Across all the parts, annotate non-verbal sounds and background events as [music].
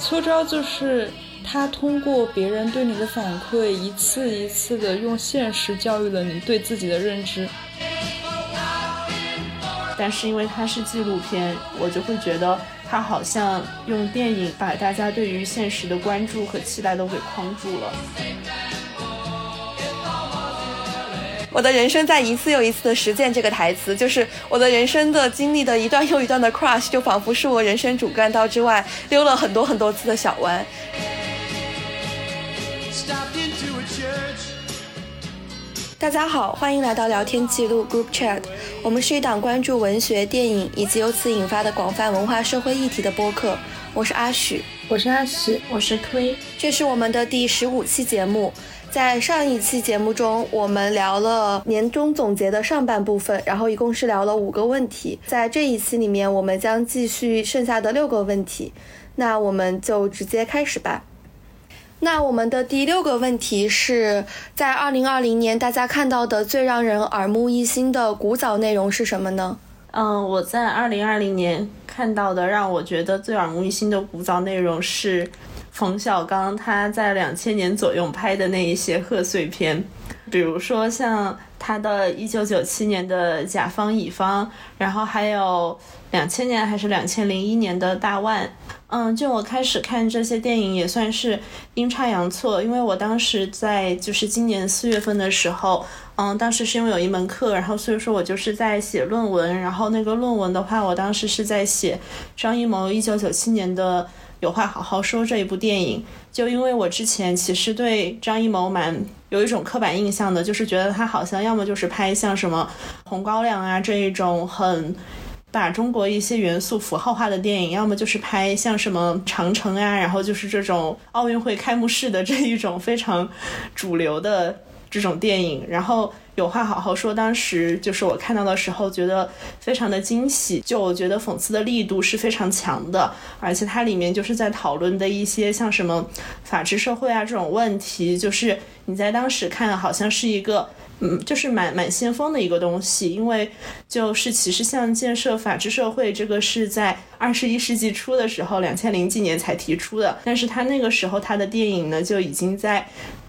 秋招就是他通过别人对你的反馈，一次一次的用现实教育了你对自己的认知。但是因为它是纪录片，我就会觉得它好像用电影把大家对于现实的关注和期待都给框住了。我的人生在一次又一次的实践这个台词，就是我的人生的经历的一段又一段的 crush，就仿佛是我人生主干道之外溜了很多很多次的小弯。大家好，欢迎来到聊天记录 Group Chat。我们是一档关注文学、电影以及由此引发的广泛文化社会议题的播客。我是阿许，我是阿许，我是推。这是我们的第十五期节目。在上一期节目中，我们聊了年终总结的上半部分，然后一共是聊了五个问题。在这一期里面，我们将继续剩下的六个问题。那我们就直接开始吧。那我们的第六个问题是在二零二零年大家看到的最让人耳目一新的古早内容是什么呢？嗯，我在二零二零年看到的让我觉得最耳目一新的古早内容是。冯小刚他在两千年左右拍的那一些贺岁片，比如说像他的一九九七年的甲方乙方，然后还有两千年还是两千零一年的大腕。嗯，就我开始看这些电影也算是阴差阳错，因为我当时在就是今年四月份的时候，嗯，当时是因为有一门课，然后所以说我就是在写论文，然后那个论文的话，我当时是在写张艺谋一九九七年的。有话好好说这一部电影，就因为我之前其实对张艺谋蛮有一种刻板印象的，就是觉得他好像要么就是拍像什么《红高粱》啊这一种很把中国一些元素符号化的电影，要么就是拍像什么《长城》啊，然后就是这种奥运会开幕式的这一种非常主流的这种电影，然后。有话好好说。当时就是我看到的时候，觉得非常的惊喜。就我觉得讽刺的力度是非常强的，而且它里面就是在讨论的一些像什么法治社会啊这种问题，就是你在当时看好像是一个，嗯，就是蛮蛮先锋的一个东西。因为就是其实像建设法治社会这个是在二十一世纪初的时候，两千零几年才提出的，但是他那个时候他的电影呢就已经在。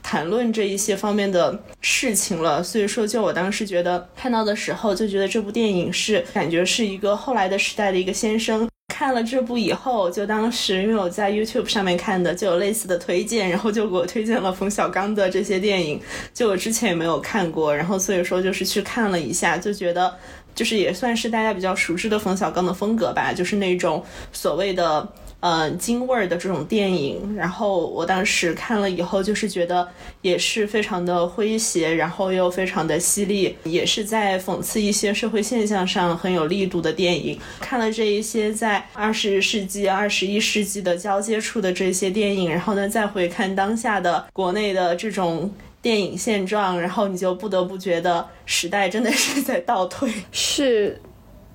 谈论这一些方面的事情了，所以说，就我当时觉得看到的时候，就觉得这部电影是感觉是一个后来的时代的一个先声。看了这部以后，就当时因为我在 YouTube 上面看的，就有类似的推荐，然后就给我推荐了冯小刚的这些电影，就我之前也没有看过，然后所以说就是去看了一下，就觉得就是也算是大家比较熟知的冯小刚的风格吧，就是那种所谓的。嗯，京味儿的这种电影，然后我当时看了以后，就是觉得也是非常的诙谐，然后又非常的犀利，也是在讽刺一些社会现象上很有力度的电影。看了这一些在二十世纪、二十一世纪的交接处的这些电影，然后呢，再回看当下的国内的这种电影现状，然后你就不得不觉得时代真的是在倒退。是。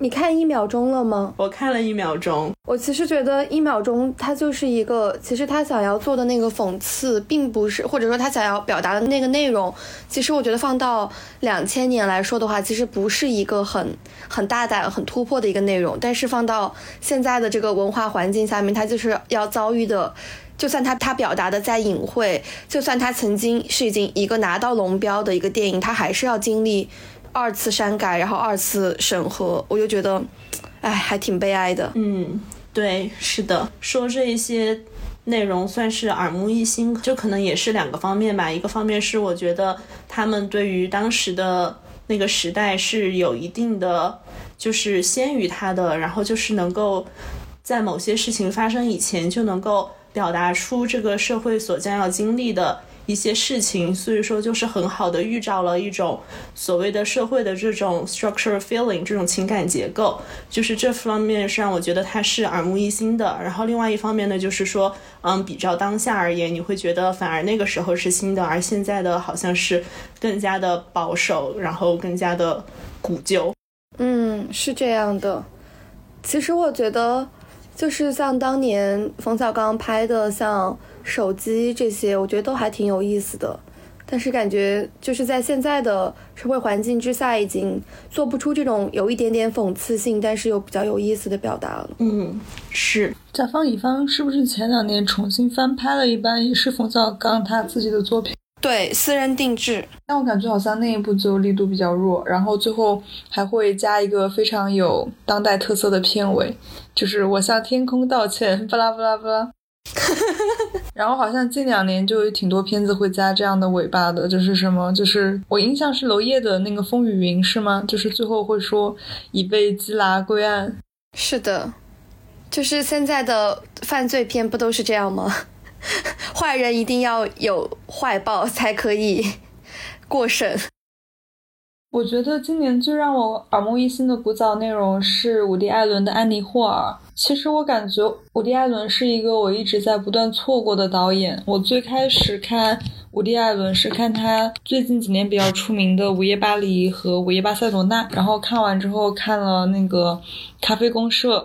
你看一秒钟了吗？我看了一秒钟。我其实觉得一秒钟，它就是一个，其实他想要做的那个讽刺，并不是，或者说他想要表达的那个内容，其实我觉得放到两千年来说的话，其实不是一个很很大胆、很突破的一个内容。但是放到现在的这个文化环境下面，他就是要遭遇的，就算他他表达的再隐晦，就算他曾经是已经一个拿到龙标的一个电影，他还是要经历。二次删改，然后二次审核，我就觉得，哎，还挺悲哀的。嗯，对，是的，说这一些内容算是耳目一新，就可能也是两个方面吧。一个方面是我觉得他们对于当时的那个时代是有一定的，就是先于他的，然后就是能够在某些事情发生以前就能够表达出这个社会所将要经历的。一些事情，所以说就是很好的预兆了一种所谓的社会的这种 structure feeling 这种情感结构，就是这方面是让我觉得它是耳目一新的。然后另外一方面呢，就是说，嗯，比照当下而言，你会觉得反而那个时候是新的，而现在的好像是更加的保守，然后更加的古旧。嗯，是这样的。其实我觉得，就是像当年冯小刚拍的像。手机这些，我觉得都还挺有意思的。但是感觉就是在现在的社会环境之下，已经做不出这种有一点点讽刺性，但是又比较有意思的表达了。嗯，是。甲方乙方是不是前两年重新翻拍了一版，也是冯小刚他自己的作品？对，私人定制。但我感觉好像那一部就力度比较弱，然后最后还会加一个非常有当代特色的片尾，就是我向天空道歉，巴拉巴拉巴拉。[laughs] 然后好像近两年就有挺多片子会加这样的尾巴的，就是什么，就是我印象是娄烨的那个《风雨云》是吗？就是最后会说已被缉拿归案。是的，就是现在的犯罪片不都是这样吗？[laughs] 坏人一定要有坏报才可以过审。我觉得今年最让我耳目一新的古早内容是伍迪·艾伦的《安妮·霍尔》。其实我感觉伍迪·艾伦是一个我一直在不断错过的导演。我最开始看伍迪·艾伦是看他最近几年比较出名的《午夜巴黎》和《午夜巴塞罗那》，然后看完之后看了那个《咖啡公社》，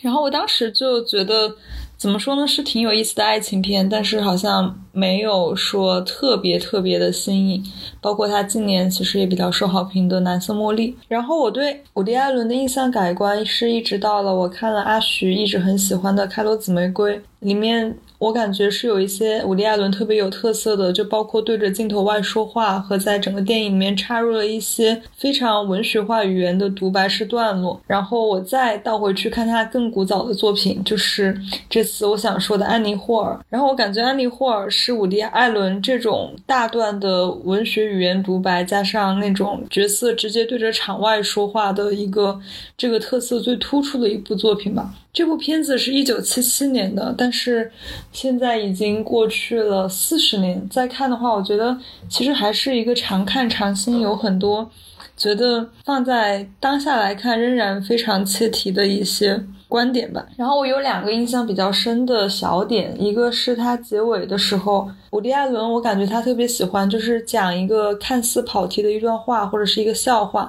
然后我当时就觉得。怎么说呢？是挺有意思的爱情片，但是好像没有说特别特别的新颖。包括他近年其实也比较受好评的《蓝色茉莉》。然后我对伍迪·艾伦的印象改观，是一直到了我看了阿徐一直很喜欢的《开罗紫玫瑰》里面。我感觉是有一些伍迪·艾伦特别有特色的，就包括对着镜头外说话和在整个电影里面插入了一些非常文学化语言的独白式段落。然后我再倒回去看他更古早的作品，就是这次我想说的《安妮·霍尔》。然后我感觉《安妮·霍尔》是伍迪·艾伦这种大段的文学语言独白加上那种角色直接对着场外说话的一个这个特色最突出的一部作品吧。这部片子是一九七七年的，但是现在已经过去了四十年。再看的话，我觉得其实还是一个常看常新，有很多觉得放在当下来看仍然非常切题的一些。观点吧，然后我有两个印象比较深的小点，一个是它结尾的时候，伍迪·艾伦，我感觉他特别喜欢，就是讲一个看似跑题的一段话或者是一个笑话，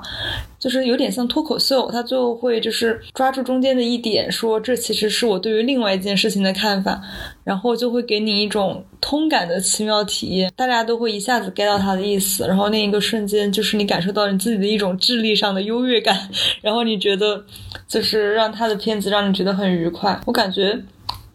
就是有点像脱口秀，他最后会就是抓住中间的一点，说这其实是我对于另外一件事情的看法，然后就会给你一种通感的奇妙体验，大家都会一下子 get 到他的意思，然后那一个瞬间就是你感受到你自己的一种智力上的优越感，[laughs] 然后你觉得就是让他的片子。让你觉得很愉快，我感觉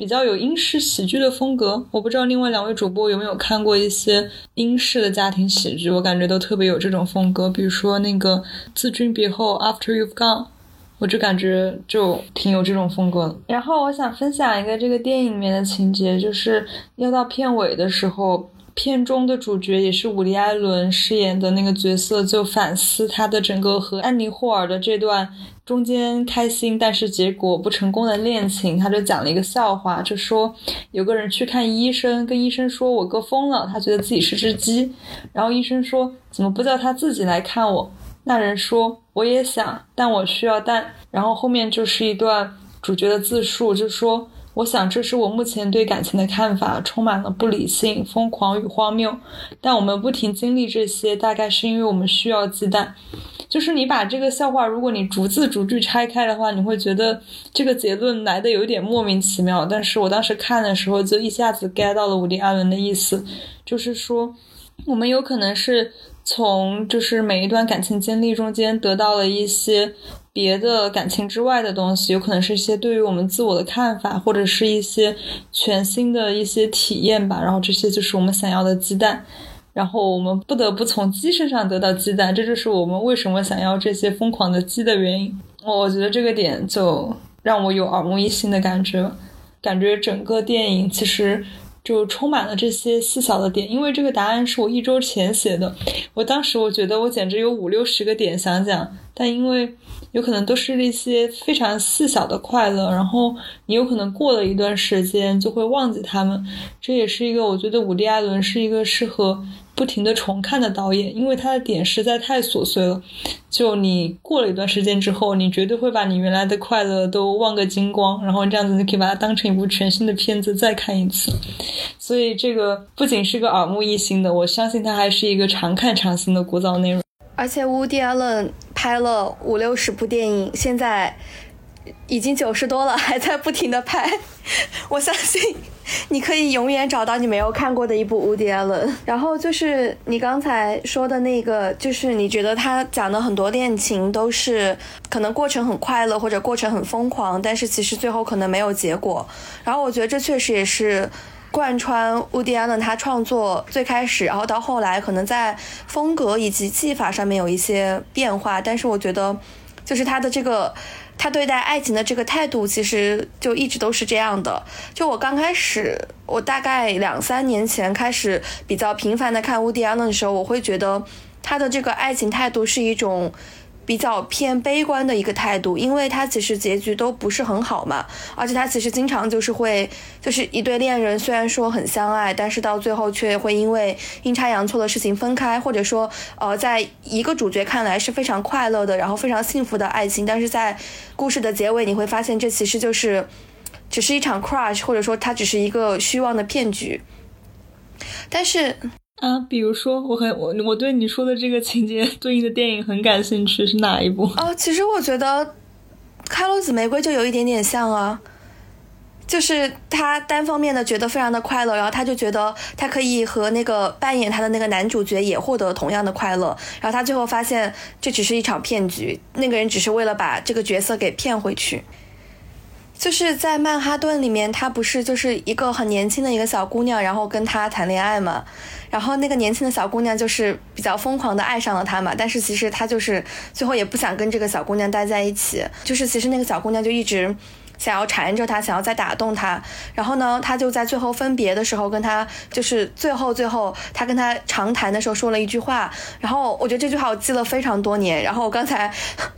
比较有英式喜剧的风格。我不知道另外两位主播有没有看过一些英式的家庭喜剧，我感觉都特别有这种风格。比如说那个《自君别后》（After You've Gone），我就感觉就挺有这种风格。然后我想分享一个这个电影里面的情节，就是要到片尾的时候。片中的主角也是伍迪·艾伦饰演的那个角色，就反思他的整个和安妮·霍尔的这段中间开心但是结果不成功的恋情。他就讲了一个笑话，就说有个人去看医生，跟医生说：“我哥疯了，他觉得自己是只鸡。”然后医生说：“怎么不叫他自己来看我？”那人说：“我也想，但我需要蛋。”然后后面就是一段主角的自述，就说。我想，这是我目前对感情的看法，充满了不理性、疯狂与荒谬。但我们不停经历这些，大概是因为我们需要鸡蛋。就是你把这个笑话，如果你逐字逐句拆开的话，你会觉得这个结论来的有点莫名其妙。但是我当时看的时候，就一下子 get 到了伍迪·艾伦的意思，就是说，我们有可能是从就是每一段感情经历中间得到了一些。别的感情之外的东西，有可能是一些对于我们自我的看法，或者是一些全新的一些体验吧。然后这些就是我们想要的鸡蛋，然后我们不得不从鸡身上得到鸡蛋，这就是我们为什么想要这些疯狂的鸡的原因。我觉得这个点就让我有耳目一新的感觉，感觉整个电影其实就充满了这些细小的点。因为这个答案是我一周前写的，我当时我觉得我简直有五六十个点想讲，但因为。有可能都是一些非常细小的快乐，然后你有可能过了一段时间就会忘记他们。这也是一个我觉得伍迪·艾伦是一个适合不停的重看的导演，因为他的点实在太琐碎了。就你过了一段时间之后，你绝对会把你原来的快乐都忘个精光，然后这样子你可以把它当成一部全新的片子再看一次。所以这个不仅是个耳目一新的，我相信它还是一个常看常新的古早内容。而且，乌迪·艾伦拍了五六十部电影，现在已经九十多了，还在不停的拍。我相信你可以永远找到你没有看过的一部《无敌艾伦》。然后就是你刚才说的那个，就是你觉得他讲的很多恋情都是可能过程很快乐或者过程很疯狂，但是其实最后可能没有结果。然后我觉得这确实也是贯穿乌迪安的他创作最开始，然后到后来可能在风格以及技法上面有一些变化，但是我觉得就是他的这个。他对待爱情的这个态度，其实就一直都是这样的。就我刚开始，我大概两三年前开始比较频繁的看乌迪安的时候，我会觉得他的这个爱情态度是一种。比较偏悲观的一个态度，因为他其实结局都不是很好嘛，而且他其实经常就是会，就是一对恋人虽然说很相爱，但是到最后却会因为阴差阳错的事情分开，或者说，呃，在一个主角看来是非常快乐的，然后非常幸福的爱情，但是在故事的结尾你会发现这其实就是只是一场 crush，或者说它只是一个虚妄的骗局，但是。啊，比如说，我很我我对你说的这个情节 [laughs] 对应的电影很感兴趣，是哪一部？哦，其实我觉得《开罗紫玫瑰》就有一点点像啊，就是他单方面的觉得非常的快乐，然后他就觉得他可以和那个扮演他的那个男主角也获得同样的快乐，然后他最后发现这只是一场骗局，那个人只是为了把这个角色给骗回去。就是在曼哈顿里面，他不是就是一个很年轻的一个小姑娘，然后跟他谈恋爱嘛，然后那个年轻的小姑娘就是比较疯狂的爱上了他嘛，但是其实他就是最后也不想跟这个小姑娘待在一起，就是其实那个小姑娘就一直。想要缠着他，想要再打动他，然后呢，他就在最后分别的时候跟他，就是最后最后他跟他长谈的时候说了一句话，然后我觉得这句话我记了非常多年，然后我刚才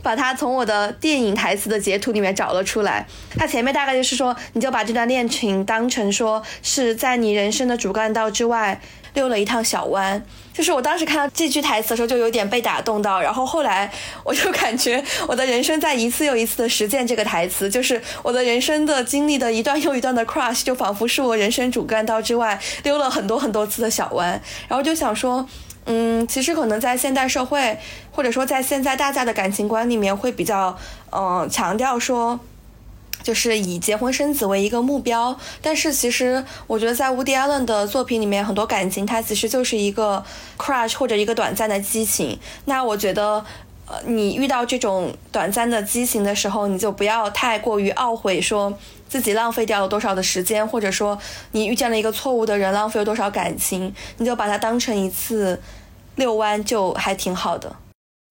把它从我的电影台词的截图里面找了出来，他前面大概就是说，你就把这段恋情当成说是在你人生的主干道之外。溜了一趟小弯，就是我当时看到这句台词的时候，就有点被打动到。然后后来我就感觉我的人生在一次又一次的实践这个台词，就是我的人生的经历的一段又一段的 crush，就仿佛是我人生主干道之外溜了很多很多次的小弯。然后就想说，嗯，其实可能在现代社会，或者说在现在大家的感情观里面，会比较，嗯，强调说。就是以结婚生子为一个目标，但是其实我觉得在 Woody Allen 的作品里面，很多感情它其实就是一个 crush 或者一个短暂的激情。那我觉得，呃，你遇到这种短暂的激情的时候，你就不要太过于懊悔，说自己浪费掉了多少的时间，或者说你遇见了一个错误的人，浪费了多少感情，你就把它当成一次遛弯，就还挺好的。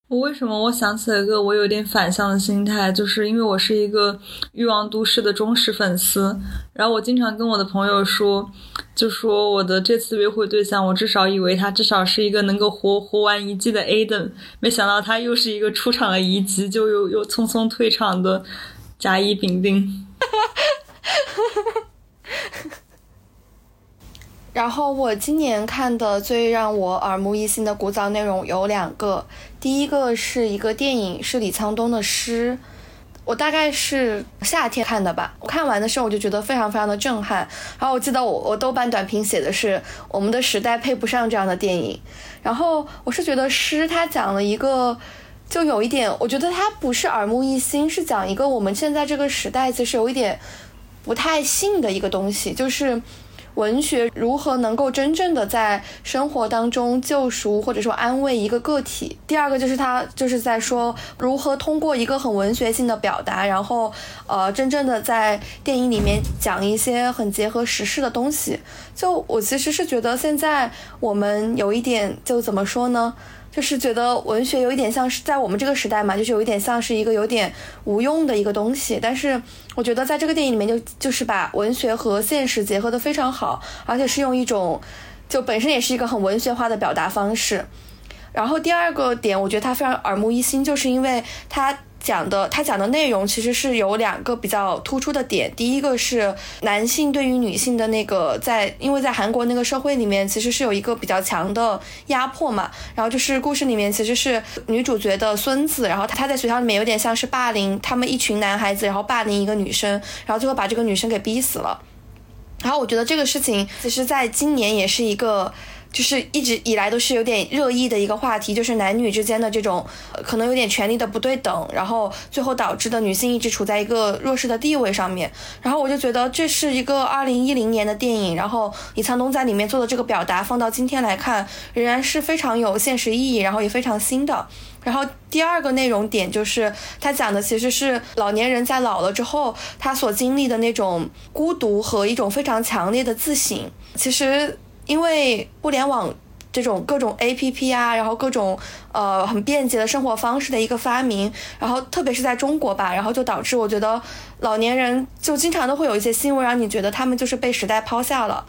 我为什么我想起了一个我有点反向的心态，就是因为我是一个欲望都市的忠实粉丝，然后我经常跟我的朋友说，就说我的这次约会对象，我至少以为他至少是一个能够活活完一季的 Aden，没想到他又是一个出场了一集就又又匆匆退场的甲乙丙丁。[laughs] 然后我今年看的最让我耳目一新的古早内容有两个，第一个是一个电影，是李沧东的诗，我大概是夏天看的吧。我看完的时候我就觉得非常非常的震撼。然后我记得我我豆瓣短评写的是我们的时代配不上这样的电影。然后我是觉得诗它讲了一个，就有一点，我觉得它不是耳目一新，是讲一个我们现在这个时代其实有一点不太信的一个东西，就是。文学如何能够真正的在生活当中救赎或者说安慰一个个体？第二个就是他就是在说如何通过一个很文学性的表达，然后呃真正的在电影里面讲一些很结合时事的东西。就我其实是觉得现在我们有一点就怎么说呢？就是觉得文学有一点像是在我们这个时代嘛，就是有一点像是一个有点无用的一个东西。但是我觉得在这个电影里面，就就是把文学和现实结合的非常好，而且是用一种就本身也是一个很文学化的表达方式。然后第二个点，我觉得它非常耳目一新，就是因为它。讲的他讲的内容其实是有两个比较突出的点，第一个是男性对于女性的那个在，因为在韩国那个社会里面其实是有一个比较强的压迫嘛，然后就是故事里面其实是女主角的孙子，然后他在学校里面有点像是霸凌他们一群男孩子，然后霸凌一个女生，然后最后把这个女生给逼死了，然后我觉得这个事情其实在今年也是一个。就是一直以来都是有点热议的一个话题，就是男女之间的这种可能有点权利的不对等，然后最后导致的女性一直处在一个弱势的地位上面。然后我就觉得这是一个二零一零年的电影，然后李沧东在里面做的这个表达，放到今天来看，仍然是非常有现实意义，然后也非常新的。然后第二个内容点就是他讲的其实是老年人在老了之后，他所经历的那种孤独和一种非常强烈的自省。其实。因为互联网这种各种 A P P 啊，然后各种呃很便捷的生活方式的一个发明，然后特别是在中国吧，然后就导致我觉得老年人就经常都会有一些新闻让你觉得他们就是被时代抛下了。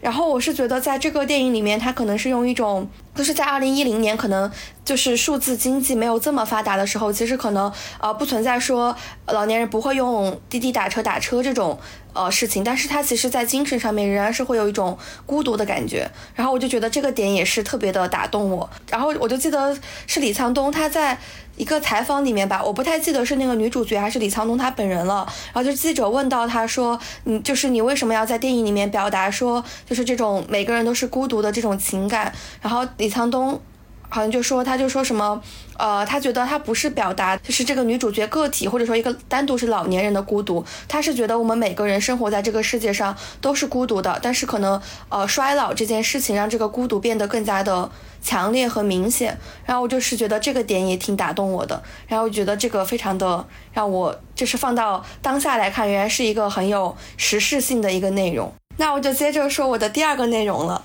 然后我是觉得，在这个电影里面，他可能是用一种，就是在二零一零年，可能就是数字经济没有这么发达的时候，其实可能呃不存在说老年人不会用滴滴打车打车这种呃事情，但是他其实在精神上面仍然是会有一种孤独的感觉。然后我就觉得这个点也是特别的打动我。然后我就记得是李沧东他在。一个采访里面吧，我不太记得是那个女主角还是李沧东他本人了。然后就记者问到他说：“你就是你为什么要在电影里面表达说，就是这种每个人都是孤独的这种情感？”然后李沧东好像就说，他就说什么，呃，他觉得他不是表达就是这个女主角个体或者说一个单独是老年人的孤独，他是觉得我们每个人生活在这个世界上都是孤独的，但是可能呃衰老这件事情让这个孤独变得更加的。强烈和明显，然后我就是觉得这个点也挺打动我的，然后我觉得这个非常的让我就是放到当下来看，原来是一个很有时事性的一个内容。那我就接着说我的第二个内容了，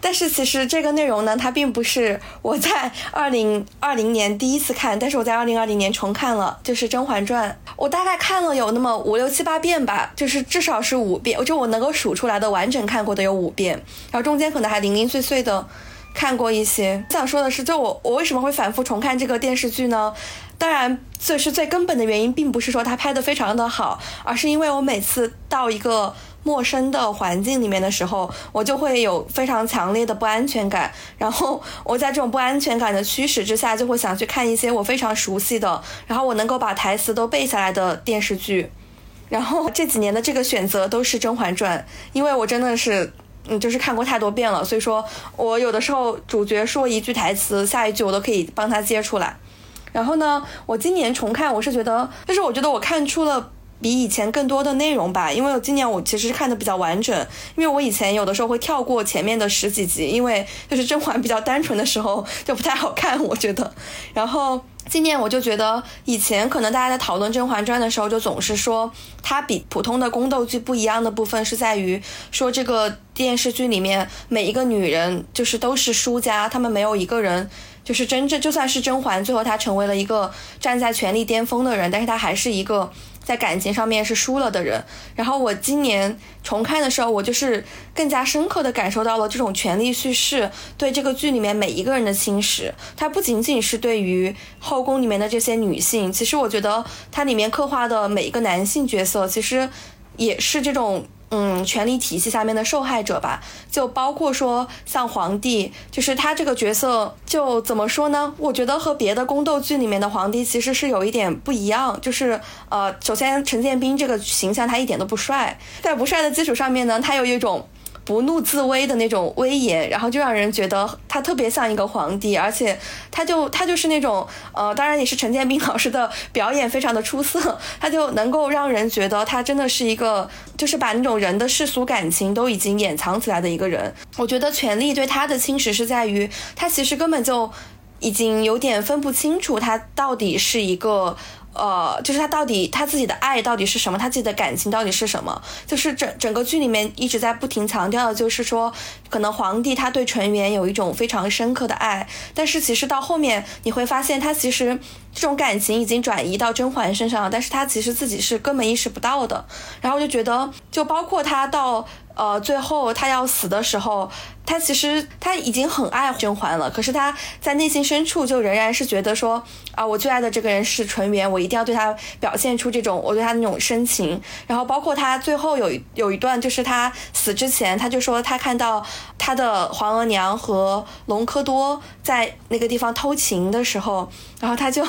但是其实这个内容呢，它并不是我在 [laughs] 二零二零年第一次看，但是我在二零二零年重看了，就是《甄嬛传》，我大概看了有那么五六七八遍吧，就是至少是五遍，我就我能够数出来的完整看过的有五遍，然后中间可能还零零碎碎的。看过一些，想说的是，就我我为什么会反复重看这个电视剧呢？当然，这是最根本的原因，并不是说它拍的非常的好，而是因为我每次到一个陌生的环境里面的时候，我就会有非常强烈的不安全感。然后我在这种不安全感的驱使之下，就会想去看一些我非常熟悉的，然后我能够把台词都背下来的电视剧。然后这几年的这个选择都是《甄嬛传》，因为我真的是。嗯，就是看过太多遍了，所以说我有的时候主角说一句台词，下一句我都可以帮他接出来。然后呢，我今年重看，我是觉得，但是我觉得我看出了比以前更多的内容吧，因为今年我其实看的比较完整，因为我以前有的时候会跳过前面的十几集，因为就是甄嬛比较单纯的时候 [laughs] 就不太好看，我觉得。然后。今年我就觉得，以前可能大家在讨论《甄嬛传》的时候，就总是说它比普通的宫斗剧不一样的部分是在于说这个电视剧里面每一个女人就是都是输家，她们没有一个人就是真正就算是甄嬛，最后她成为了一个站在权力巅峰的人，但是她还是一个。在感情上面是输了的人，然后我今年重看的时候，我就是更加深刻的感受到了这种权力叙事对这个剧里面每一个人的侵蚀。它不仅仅是对于后宫里面的这些女性，其实我觉得它里面刻画的每一个男性角色，其实也是这种。嗯，权力体系下面的受害者吧，就包括说像皇帝，就是他这个角色，就怎么说呢？我觉得和别的宫斗剧里面的皇帝其实是有一点不一样，就是呃，首先陈建斌这个形象他一点都不帅，在不帅的基础上面呢，他有一种。不怒自威的那种威严，然后就让人觉得他特别像一个皇帝，而且他就他就是那种呃，当然也是陈建斌老师的表演非常的出色，他就能够让人觉得他真的是一个，就是把那种人的世俗感情都已经掩藏起来的一个人。我觉得权力对他的侵蚀是在于，他其实根本就已经有点分不清楚他到底是一个。呃，就是他到底他自己的爱到底是什么？他自己的感情到底是什么？就是整整个剧里面一直在不停强调的，就是说，可能皇帝他对纯元有一种非常深刻的爱，但是其实到后面你会发现，他其实这种感情已经转移到甄嬛身上了，但是他其实自己是根本意识不到的。然后就觉得，就包括他到。呃，最后他要死的时候，他其实他已经很爱甄嬛了，可是他在内心深处就仍然是觉得说，啊，我最爱的这个人是纯元，我一定要对他表现出这种我对他那种深情。然后包括他最后有有一段，就是他死之前，他就说他看到他的皇额娘和隆科多在那个地方偷情的时候，然后他就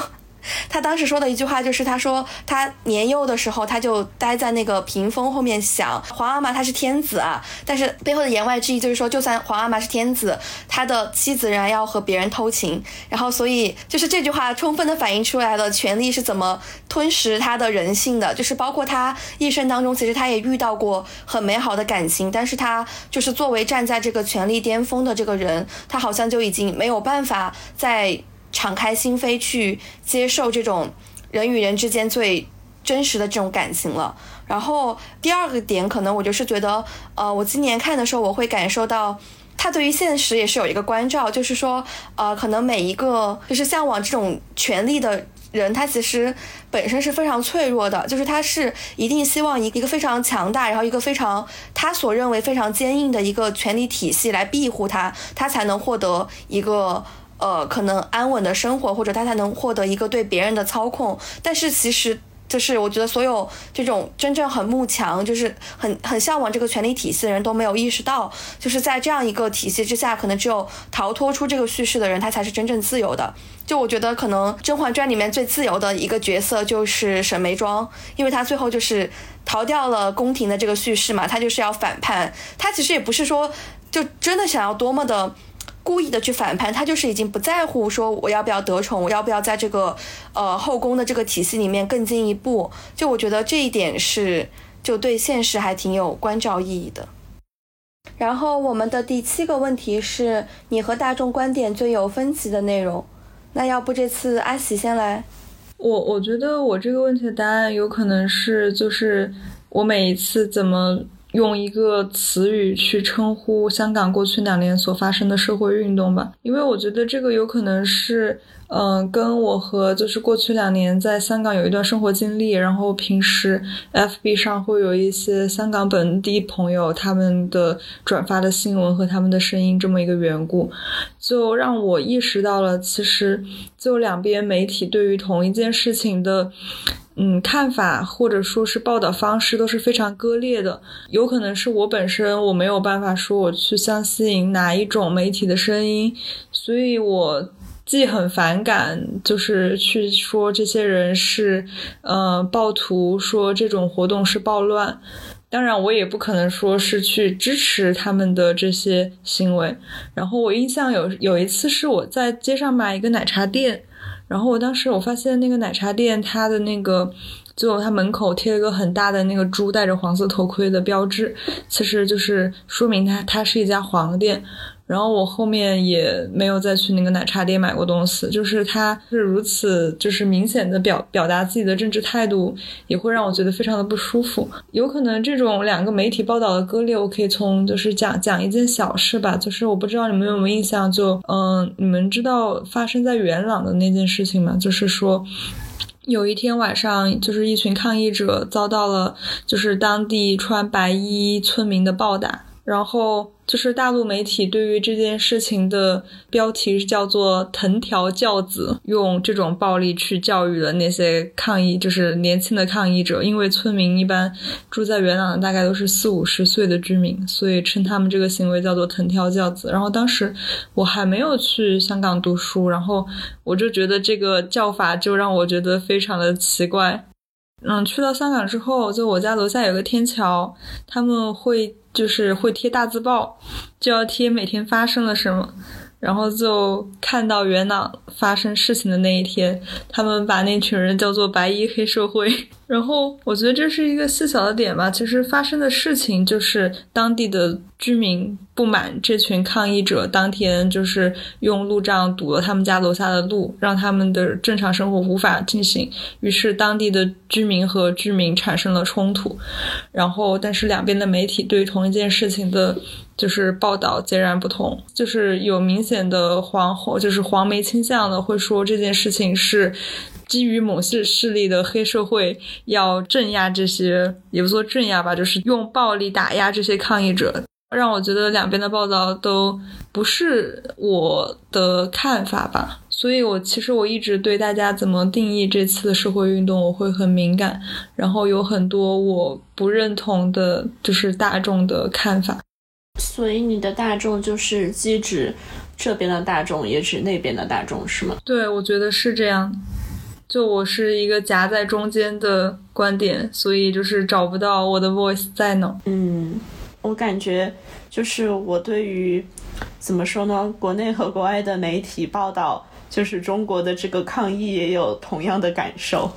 他当时说的一句话就是，他说他年幼的时候他就待在那个屏风后面想，皇阿玛他是天子啊，但是背后的言外之意就是说，就算皇阿玛是天子，他的妻子仍然要和别人偷情，然后所以就是这句话充分的反映出来了权力是怎么吞噬他的人性的，就是包括他一生当中其实他也遇到过很美好的感情，但是他就是作为站在这个权力巅峰的这个人，他好像就已经没有办法再。敞开心扉去接受这种人与人之间最真实的这种感情了。然后第二个点，可能我就是觉得，呃，我今年看的时候，我会感受到他对于现实也是有一个关照，就是说，呃，可能每一个就是向往这种权利的人，他其实本身是非常脆弱的，就是他是一定希望一一个非常强大，然后一个非常他所认为非常坚硬的一个权力体系来庇护他，他才能获得一个。呃，可能安稳的生活，或者他才能获得一个对别人的操控。但是其实，就是我觉得所有这种真正很慕强，就是很很向往这个权力体系的人都没有意识到，就是在这样一个体系之下，可能只有逃脱出这个叙事的人，他才是真正自由的。就我觉得，可能《甄嬛传》里面最自由的一个角色就是沈眉庄，因为她最后就是逃掉了宫廷的这个叙事嘛，她就是要反叛。她其实也不是说就真的想要多么的。故意的去反叛，他就是已经不在乎说我要不要得宠，我要不要在这个呃后宫的这个体系里面更进一步。就我觉得这一点是就对现实还挺有关照意义的。然后我们的第七个问题是你和大众观点最有分歧的内容。那要不这次阿喜先来？我我觉得我这个问题的答案有可能是就是我每一次怎么。用一个词语去称呼香港过去两年所发生的社会运动吧，因为我觉得这个有可能是，嗯，跟我和就是过去两年在香港有一段生活经历，然后平时 FB 上会有一些香港本地朋友他们的转发的新闻和他们的声音这么一个缘故，就让我意识到了，其实就两边媒体对于同一件事情的。嗯，看法或者说是报道方式都是非常割裂的。有可能是我本身我没有办法说我去相信哪一种媒体的声音，所以我既很反感，就是去说这些人是呃暴徒，说这种活动是暴乱。当然，我也不可能说是去支持他们的这些行为。然后我印象有有一次是我在街上买一个奶茶店。然后我当时我发现那个奶茶店，它的那个，就它门口贴了个很大的那个猪戴着黄色头盔的标志，其实就是说明它它是一家黄店。然后我后面也没有再去那个奶茶店买过东西，就是他是如此就是明显的表表达自己的政治态度，也会让我觉得非常的不舒服。有可能这种两个媒体报道的割裂，我可以从就是讲讲一件小事吧，就是我不知道你们有没有印象，就嗯，你们知道发生在元朗的那件事情吗？就是说有一天晚上，就是一群抗议者遭到了就是当地穿白衣村民的暴打，然后。就是大陆媒体对于这件事情的标题叫做“藤条教子”，用这种暴力去教育了那些抗议，就是年轻的抗议者。因为村民一般住在元朗的大概都是四五十岁的居民，所以称他们这个行为叫做“藤条教子”。然后当时我还没有去香港读书，然后我就觉得这个叫法就让我觉得非常的奇怪。嗯，去到香港之后，就我家楼下有个天桥，他们会。就是会贴大字报，就要贴每天发生了什么。然后就看到元朗发生事情的那一天，他们把那群人叫做“白衣黑社会”。[laughs] 然后我觉得这是一个细小的点吧。其实发生的事情就是当地的居民不满这群抗议者，当天就是用路障堵了他们家楼下的路，让他们的正常生活无法进行。于是当地的居民和居民产生了冲突。然后，但是两边的媒体对同一件事情的。就是报道截然不同，就是有明显的黄就是黄媒倾向的，会说这件事情是基于某些势力的黑社会要镇压这些，也不说镇压吧，就是用暴力打压这些抗议者，让我觉得两边的报道都不是我的看法吧。所以我其实我一直对大家怎么定义这次的社会运动，我会很敏感，然后有很多我不认同的，就是大众的看法。所以你的大众就是既指这边的大众，也指那边的大众，是吗？对，我觉得是这样。就我是一个夹在中间的观点，所以就是找不到我的 voice 在哪。嗯，我感觉就是我对于怎么说呢，国内和国外的媒体报道，就是中国的这个抗议也有同样的感受。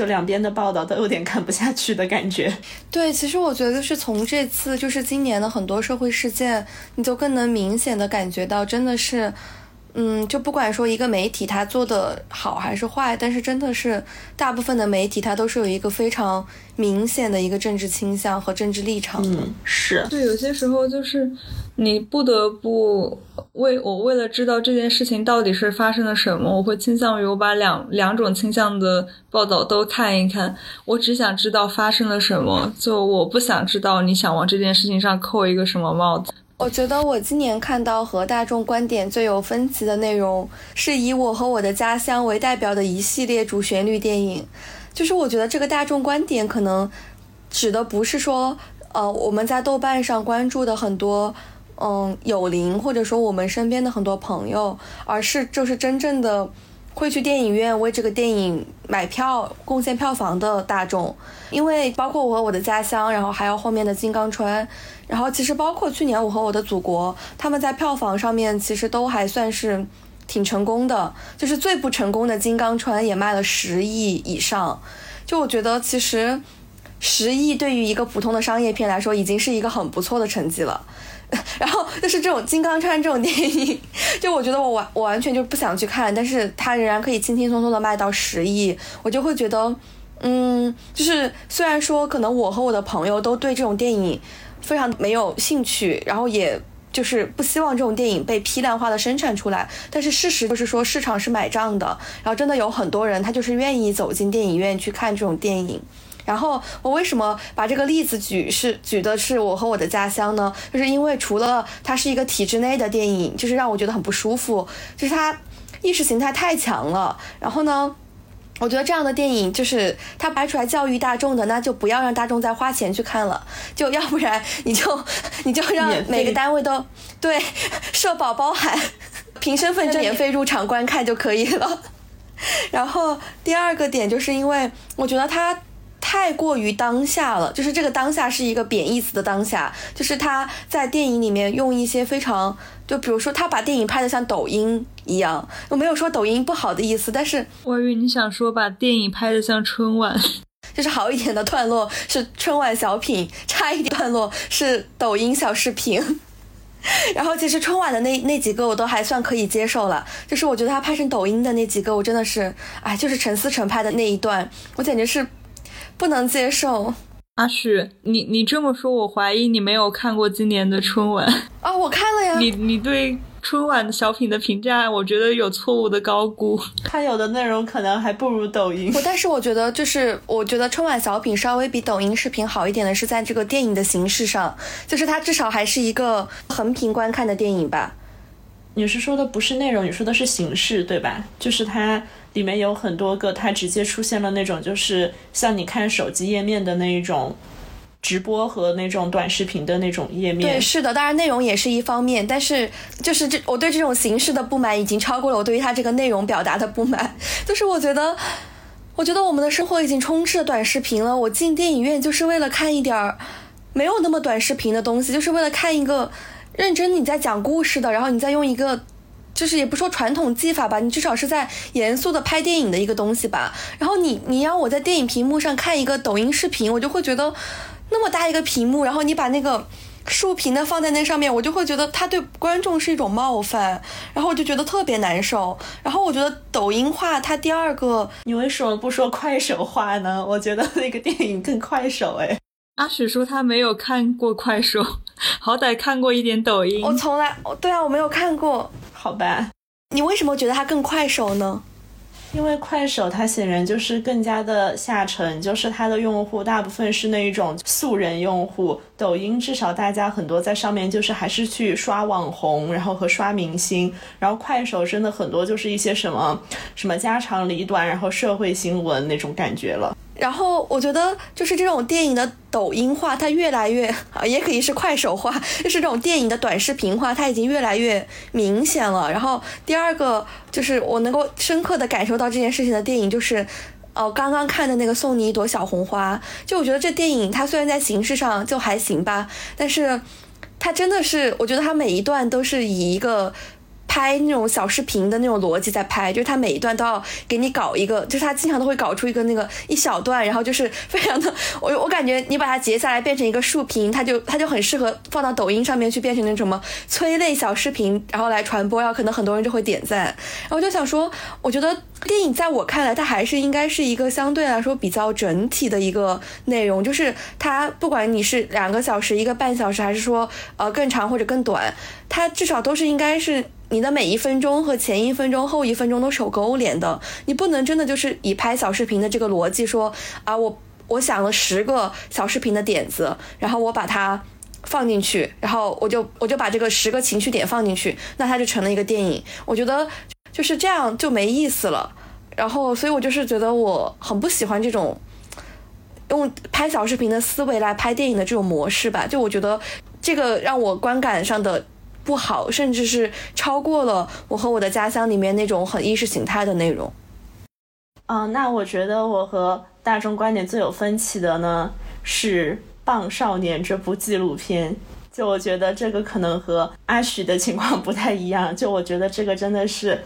就两边的报道都有点看不下去的感觉。对，其实我觉得是从这次就是今年的很多社会事件，你就更能明显的感觉到，真的是。嗯，就不管说一个媒体它做的好还是坏，但是真的是大部分的媒体它都是有一个非常明显的一个政治倾向和政治立场的。是对，有些时候就是你不得不为我为了知道这件事情到底是发生了什么，我会倾向于我把两两种倾向的报道都看一看。我只想知道发生了什么，就我不想知道你想往这件事情上扣一个什么帽子。我觉得我今年看到和大众观点最有分歧的内容，是以我和我的家乡为代表的一系列主旋律电影。就是我觉得这个大众观点可能指的不是说，呃，我们在豆瓣上关注的很多，嗯，友邻或者说我们身边的很多朋友，而是就是真正的会去电影院为这个电影买票、贡献票房的大众。因为包括我和我的家乡，然后还有后面的金刚川。然后其实包括去年我和我的祖国，他们在票房上面其实都还算是挺成功的，就是最不成功的《金刚川》也卖了十亿以上。就我觉得其实十亿对于一个普通的商业片来说，已经是一个很不错的成绩了。[laughs] 然后就是这种《金刚川》这种电影，[laughs] 就我觉得我完我完全就不想去看，但是它仍然可以轻轻松松的卖到十亿，我就会觉得，嗯，就是虽然说可能我和我的朋友都对这种电影。非常没有兴趣，然后也就是不希望这种电影被批量化的生产出来。但是事实就是说，市场是买账的，然后真的有很多人他就是愿意走进电影院去看这种电影。然后我为什么把这个例子举是举的是我和我的家乡呢？就是因为除了它是一个体制内的电影，就是让我觉得很不舒服，就是它意识形态太强了。然后呢？我觉得这样的电影就是它拍出来教育大众的，那就不要让大众再花钱去看了，就要不然你就 [laughs] 你就让每个单位都对社保包含，凭身份证免费入场观看就可以了。[laughs] 然后第二个点就是因为我觉得他。太过于当下了，就是这个当下是一个贬义词的当下，就是他在电影里面用一些非常，就比如说他把电影拍的像抖音一样，我没有说抖音不好的意思，但是我以为你想说把电影拍的像春晚，[laughs] 就是好一点的段落是春晚小品，差一点段落是抖音小视频，[laughs] 然后其实春晚的那那几个我都还算可以接受了，就是我觉得他拍成抖音的那几个我真的是，哎，就是陈思诚拍的那一段，我简直是。不能接受，阿许，你你这么说，我怀疑你没有看过今年的春晚啊！我看了呀。你你对春晚的小品的评价，我觉得有错误的高估。它有的内容可能还不如抖音。但是我觉得，就是我觉得春晚小品稍微比抖音视频好一点的是在这个电影的形式上，就是它至少还是一个横屏观看的电影吧。你是说的不是内容，你说的是形式，对吧？就是它。里面有很多个，它直接出现了那种，就是像你看手机页面的那一种直播和那种短视频的那种页面。对，是的，当然内容也是一方面，但是就是这我对这种形式的不满已经超过了我对于它这个内容表达的不满。就是我觉得，[laughs] 我觉得我们的生活已经充斥着短视频了。我进电影院就是为了看一点儿没有那么短视频的东西，就是为了看一个认真你在讲故事的，然后你再用一个。就是也不说传统技法吧，你至少是在严肃的拍电影的一个东西吧。然后你你让我在电影屏幕上看一个抖音视频，我就会觉得那么大一个屏幕，然后你把那个竖屏的放在那上面，我就会觉得它对观众是一种冒犯，然后我就觉得特别难受。然后我觉得抖音化它第二个，你为什么不说快手化呢？我觉得那个电影更快手哎。阿许说他没有看过快手，好歹看过一点抖音。我从来，对啊，我没有看过。好吧，你为什么觉得它更快手呢？因为快手它显然就是更加的下沉，就是它的用户大部分是那一种素人用户。抖音至少大家很多在上面就是还是去刷网红，然后和刷明星。然后快手真的很多就是一些什么什么家长里短，然后社会新闻那种感觉了。然后我觉得就是这种电影的抖音化，它越来越啊，也可以是快手化，就是这种电影的短视频化，它已经越来越明显了。然后第二个就是我能够深刻的感受到这件事情的电影，就是哦刚刚看的那个《送你一朵小红花》，就我觉得这电影它虽然在形式上就还行吧，但是它真的是，我觉得它每一段都是以一个。拍那种小视频的那种逻辑在拍，就是他每一段都要给你搞一个，就是他经常都会搞出一个那个一小段，然后就是非常的，[laughs] 我我感觉你把它截下来变成一个竖屏，它就它就很适合放到抖音上面去变成那什么催泪小视频，然后来传播，然后可能很多人就会点赞。然后就想说，我觉得电影在我看来，它还是应该是一个相对来说比较整体的一个内容，就是它不管你是两个小时、一个半小时，还是说呃更长或者更短，它至少都是应该是。你的每一分钟和前一分钟、后一分钟都手勾连的，你不能真的就是以拍小视频的这个逻辑说啊，我我想了十个小视频的点子，然后我把它放进去，然后我就我就把这个十个情绪点放进去，那它就成了一个电影。我觉得就是这样就没意思了。然后，所以我就是觉得我很不喜欢这种用拍小视频的思维来拍电影的这种模式吧。就我觉得这个让我观感上的。不好，甚至是超过了我和我的家乡里面那种很意识形态的内容。嗯，那我觉得我和大众观点最有分歧的呢是《棒少年》这部纪录片。就我觉得这个可能和阿许的情况 [laughs] 不太一样。就我觉得这个真的是。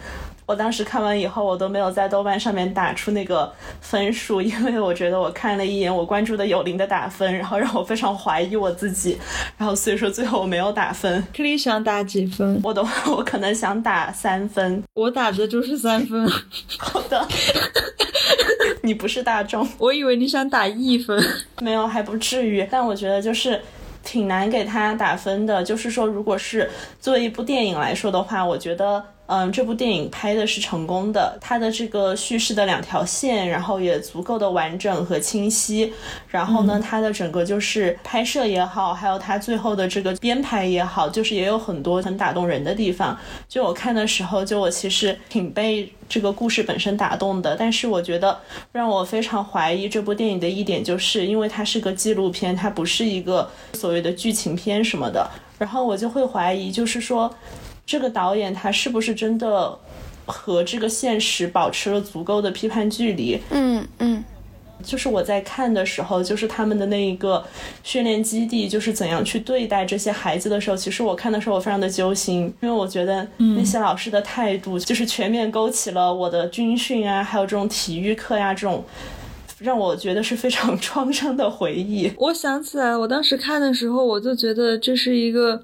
我当时看完以后，我都没有在豆瓣上面打出那个分数，因为我觉得我看了一眼我关注的有灵的打分，然后让我非常怀疑我自己，然后所以说最后我没有打分。你想打几分？我的我可能想打三分，我打的就是三分。[laughs] 好的，你不是大众，我以为你想打一分，没有还不至于，但我觉得就是挺难给他打分的。就是说，如果是作为一部电影来说的话，我觉得。嗯，这部电影拍的是成功的，它的这个叙事的两条线，然后也足够的完整和清晰。然后呢，它的整个就是拍摄也好，还有它最后的这个编排也好，就是也有很多很打动人的地方。就我看的时候，就我其实挺被这个故事本身打动的。但是我觉得让我非常怀疑这部电影的一点，就是因为它是个纪录片，它不是一个所谓的剧情片什么的。然后我就会怀疑，就是说。这个导演他是不是真的和这个现实保持了足够的批判距离？嗯嗯，就是我在看的时候，就是他们的那一个训练基地，就是怎样去对待这些孩子的时候，其实我看的时候我非常的揪心，因为我觉得那些老师的态度，就是全面勾起了我的军训啊，还有这种体育课呀，这种让我觉得是非常 [laughs] 创伤的回忆。我想起来，我当时看的时候，我就觉得这是一个。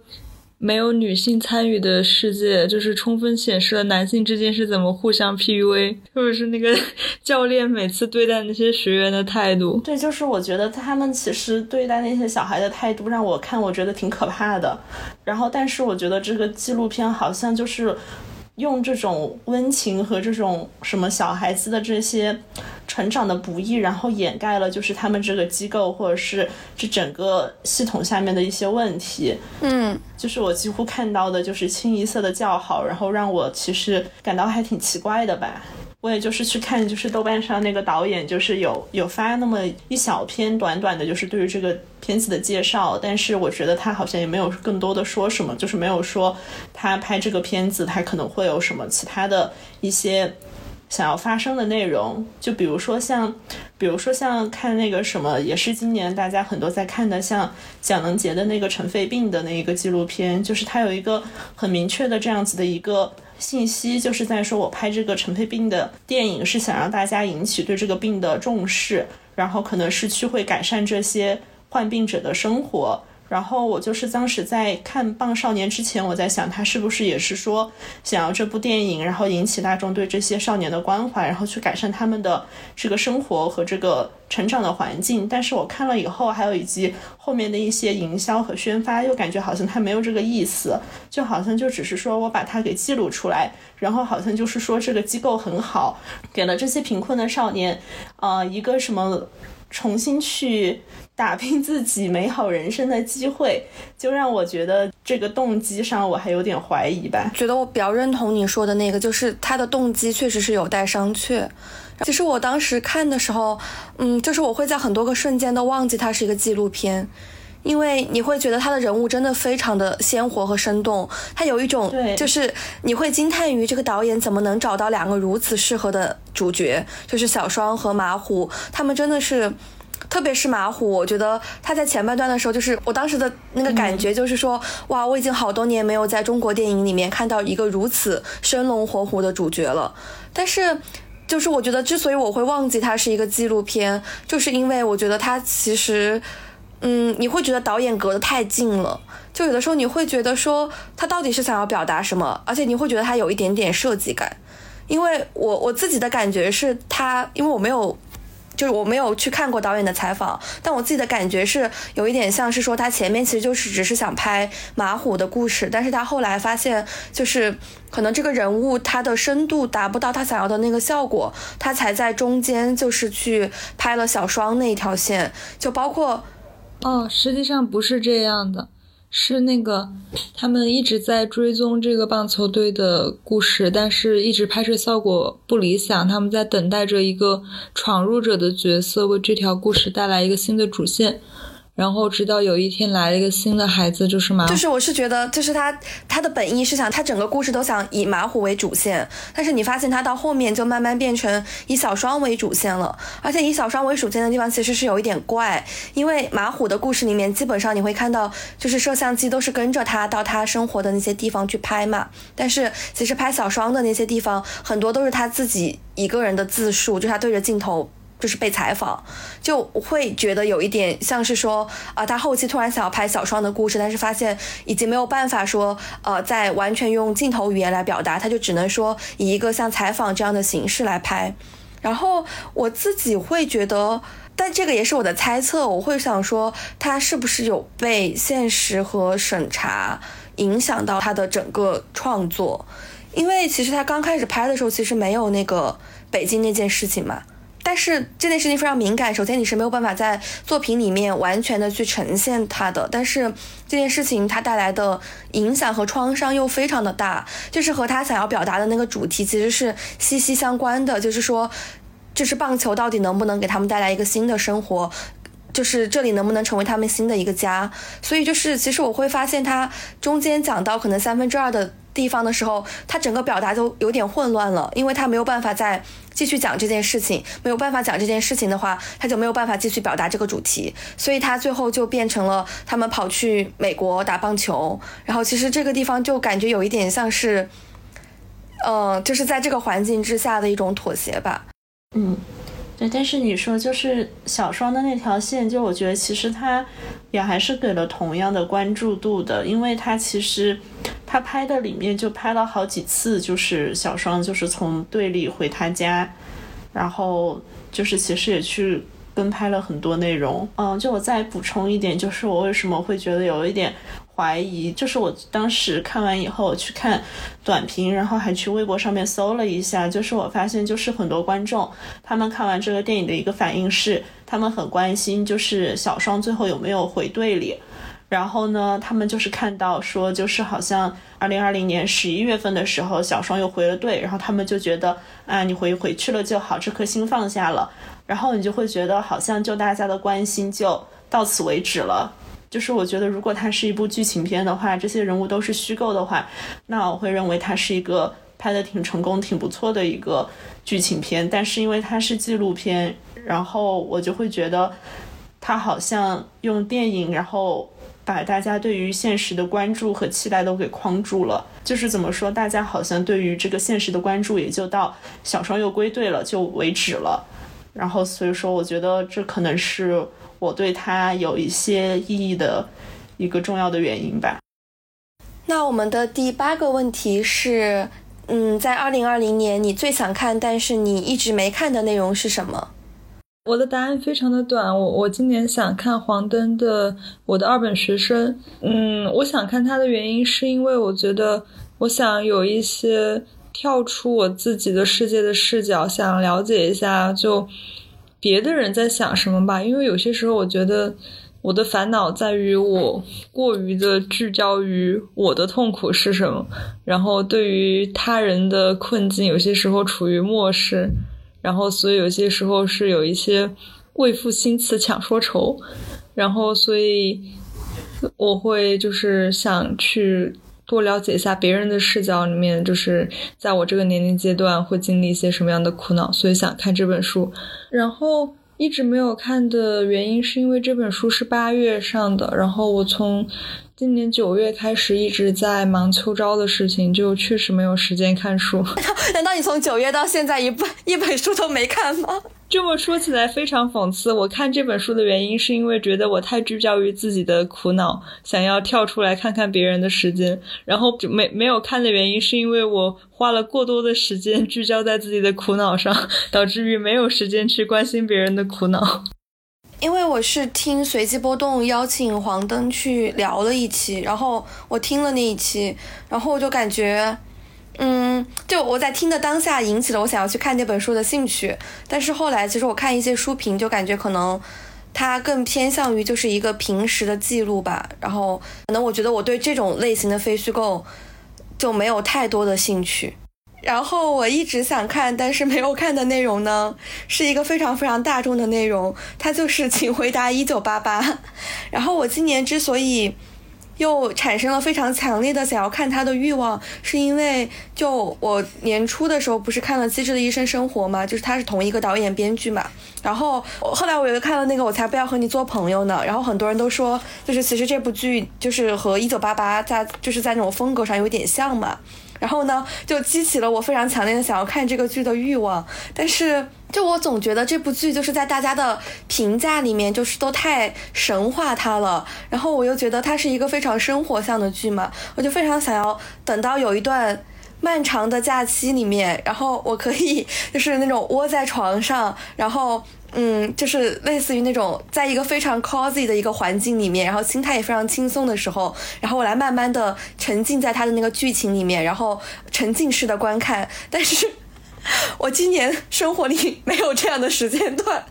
没有女性参与的世界，就是充分显示了男性之间是怎么互相 PUA，特别是那个教练每次对待那些学员的态度。对，就是我觉得他们其实对待那些小孩的态度，让我看我觉得挺可怕的。然后，但是我觉得这个纪录片好像就是。用这种温情和这种什么小孩子的这些成长的不易，然后掩盖了就是他们这个机构或者是这整个系统下面的一些问题。嗯，就是我几乎看到的就是清一色的叫好，然后让我其实感到还挺奇怪的吧。我也就是去看，就是豆瓣上那个导演，就是有有发那么一小篇短短的，就是对于这个片子的介绍。但是我觉得他好像也没有更多的说什么，就是没有说他拍这个片子他可能会有什么其他的一些想要发生的内容。就比如说像，比如说像看那个什么，也是今年大家很多在看的，像蒋能杰的那个尘肺病的那一个纪录片，就是他有一个很明确的这样子的一个。信息就是在说，我拍这个尘肺病的电影是想让大家引起对这个病的重视，然后可能是去会改善这些患病者的生活。然后我就是当时在看《棒少年》之前，我在想他是不是也是说想要这部电影，然后引起大众对这些少年的关怀，然后去改善他们的这个生活和这个成长的环境。但是我看了以后，还有以及后面的一些营销和宣发，又感觉好像他没有这个意思，就好像就只是说我把它给记录出来。然后好像就是说这个机构很好，给了这些贫困的少年，呃，一个什么重新去打拼自己美好人生的机会，就让我觉得这个动机上我还有点怀疑吧。觉得我比较认同你说的那个，就是他的动机确实是有待商榷。其实我当时看的时候，嗯，就是我会在很多个瞬间都忘记它是一个纪录片。因为你会觉得他的人物真的非常的鲜活和生动，他有一种就是你会惊叹于这个导演怎么能找到两个如此适合的主角，就是小双和马虎，他们真的是，特别是马虎，我觉得他在前半段的时候，就是我当时的那个感觉就是说，哇，我已经好多年没有在中国电影里面看到一个如此生龙活虎的主角了，但是就是我觉得之所以我会忘记它是一个纪录片，就是因为我觉得它其实。嗯，你会觉得导演隔得太近了，就有的时候你会觉得说他到底是想要表达什么，而且你会觉得他有一点点设计感，因为我我自己的感觉是他，因为我没有，就是我没有去看过导演的采访，但我自己的感觉是有一点像是说他前面其实就是只是想拍马虎的故事，但是他后来发现就是可能这个人物他的深度达不到他想要的那个效果，他才在中间就是去拍了小双那一条线，就包括。哦，实际上不是这样的，是那个他们一直在追踪这个棒球队的故事，但是一直拍摄效果不理想。他们在等待着一个闯入者的角色为这条故事带来一个新的主线。然后直到有一天来了一个新的孩子，就是马，就是我是觉得，就是他他的本意是想他整个故事都想以马虎为主线，但是你发现他到后面就慢慢变成以小双为主线了，而且以小双为主线的地方其实是有一点怪，因为马虎的故事里面基本上你会看到，就是摄像机都是跟着他到他生活的那些地方去拍嘛，但是其实拍小双的那些地方很多都是他自己一个人的自述，就他对着镜头。就是被采访，就会觉得有一点像是说啊，他后期突然想要拍小双的故事，但是发现已经没有办法说呃，在完全用镜头语言来表达，他就只能说以一个像采访这样的形式来拍。然后我自己会觉得，但这个也是我的猜测，我会想说他是不是有被现实和审查影响到他的整个创作？因为其实他刚开始拍的时候，其实没有那个北京那件事情嘛。但是这件事情非常敏感，首先你是没有办法在作品里面完全的去呈现它的。但是这件事情它带来的影响和创伤又非常的大，就是和他想要表达的那个主题其实是息息相关的。就是说，就是棒球到底能不能给他们带来一个新的生活，就是这里能不能成为他们新的一个家。所以就是其实我会发现，他中间讲到可能三分之二的。地方的时候，他整个表达都有点混乱了，因为他没有办法再继续讲这件事情，没有办法讲这件事情的话，他就没有办法继续表达这个主题，所以他最后就变成了他们跑去美国打棒球，然后其实这个地方就感觉有一点像是，呃，就是在这个环境之下的一种妥协吧，嗯。对，但是你说就是小双的那条线，就我觉得其实他也还是给了同样的关注度的，因为他其实他拍的里面就拍了好几次，就是小双就是从队里回他家，然后就是其实也去跟拍了很多内容。嗯，就我再补充一点，就是我为什么会觉得有一点。怀疑就是我当时看完以后去看短评，然后还去微博上面搜了一下，就是我发现就是很多观众他们看完这个电影的一个反应是，他们很关心就是小双最后有没有回队里，然后呢，他们就是看到说就是好像二零二零年十一月份的时候小双又回了队，然后他们就觉得啊你回回去了就好，这颗心放下了，然后你就会觉得好像就大家的关心就到此为止了。就是我觉得，如果它是一部剧情片的话，这些人物都是虚构的话，那我会认为它是一个拍的挺成功、挺不错的一个剧情片。但是因为它是纪录片，然后我就会觉得，它好像用电影，然后把大家对于现实的关注和期待都给框住了。就是怎么说，大家好像对于这个现实的关注也就到小双又归队了就为止了。然后所以说，我觉得这可能是。我对它有一些意义的一个重要的原因吧。那我们的第八个问题是，嗯，在二零二零年你最想看但是你一直没看的内容是什么？我的答案非常的短，我我今年想看黄灯的《我的二本学生》。嗯，我想看它的原因是因为我觉得我想有一些跳出我自己的世界的视角，想了解一下就。别的人在想什么吧，因为有些时候我觉得我的烦恼在于我过于的聚焦于我的痛苦是什么，然后对于他人的困境有些时候处于漠视，然后所以有些时候是有一些为赋新词强说愁，然后所以我会就是想去。多了解一下别人的视角里面，就是在我这个年龄阶段会经历一些什么样的苦恼，所以想看这本书。然后一直没有看的原因是因为这本书是八月上的，然后我从今年九月开始一直在忙秋招的事情，就确实没有时间看书。[laughs] 难道你从九月到现在一本一本书都没看吗？这么说起来非常讽刺。我看这本书的原因是因为觉得我太聚焦于自己的苦恼，想要跳出来看看别人的时间。然后没没有看的原因是因为我花了过多的时间聚焦在自己的苦恼上，导致于没有时间去关心别人的苦恼。因为我是听随机波动邀请黄灯去聊了一期，然后我听了那一期，然后我就感觉。嗯，就我在听的当下引起了我想要去看那本书的兴趣，但是后来其实我看一些书评，就感觉可能它更偏向于就是一个平时的记录吧。然后可能我觉得我对这种类型的非虚构就没有太多的兴趣。然后我一直想看但是没有看的内容呢，是一个非常非常大众的内容，它就是《请回答一九八八》。然后我今年之所以。又产生了非常强烈的想要看他的欲望，是因为就我年初的时候不是看了《机智的医生生活》嘛？就是他是同一个导演编剧嘛。然后后来我又看了那个《我才不要和你做朋友呢》，然后很多人都说，就是其实这部剧就是和《一九八八》在就是在那种风格上有点像嘛。然后呢，就激起了我非常强烈的想要看这个剧的欲望，但是。就我总觉得这部剧就是在大家的评价里面，就是都太神话它了。然后我又觉得它是一个非常生活向的剧嘛，我就非常想要等到有一段漫长的假期里面，然后我可以就是那种窝在床上，然后嗯，就是类似于那种在一个非常 cozy 的一个环境里面，然后心态也非常轻松的时候，然后我来慢慢的沉浸在他的那个剧情里面，然后沉浸式的观看，但是。我今年生活里没有这样的时间段，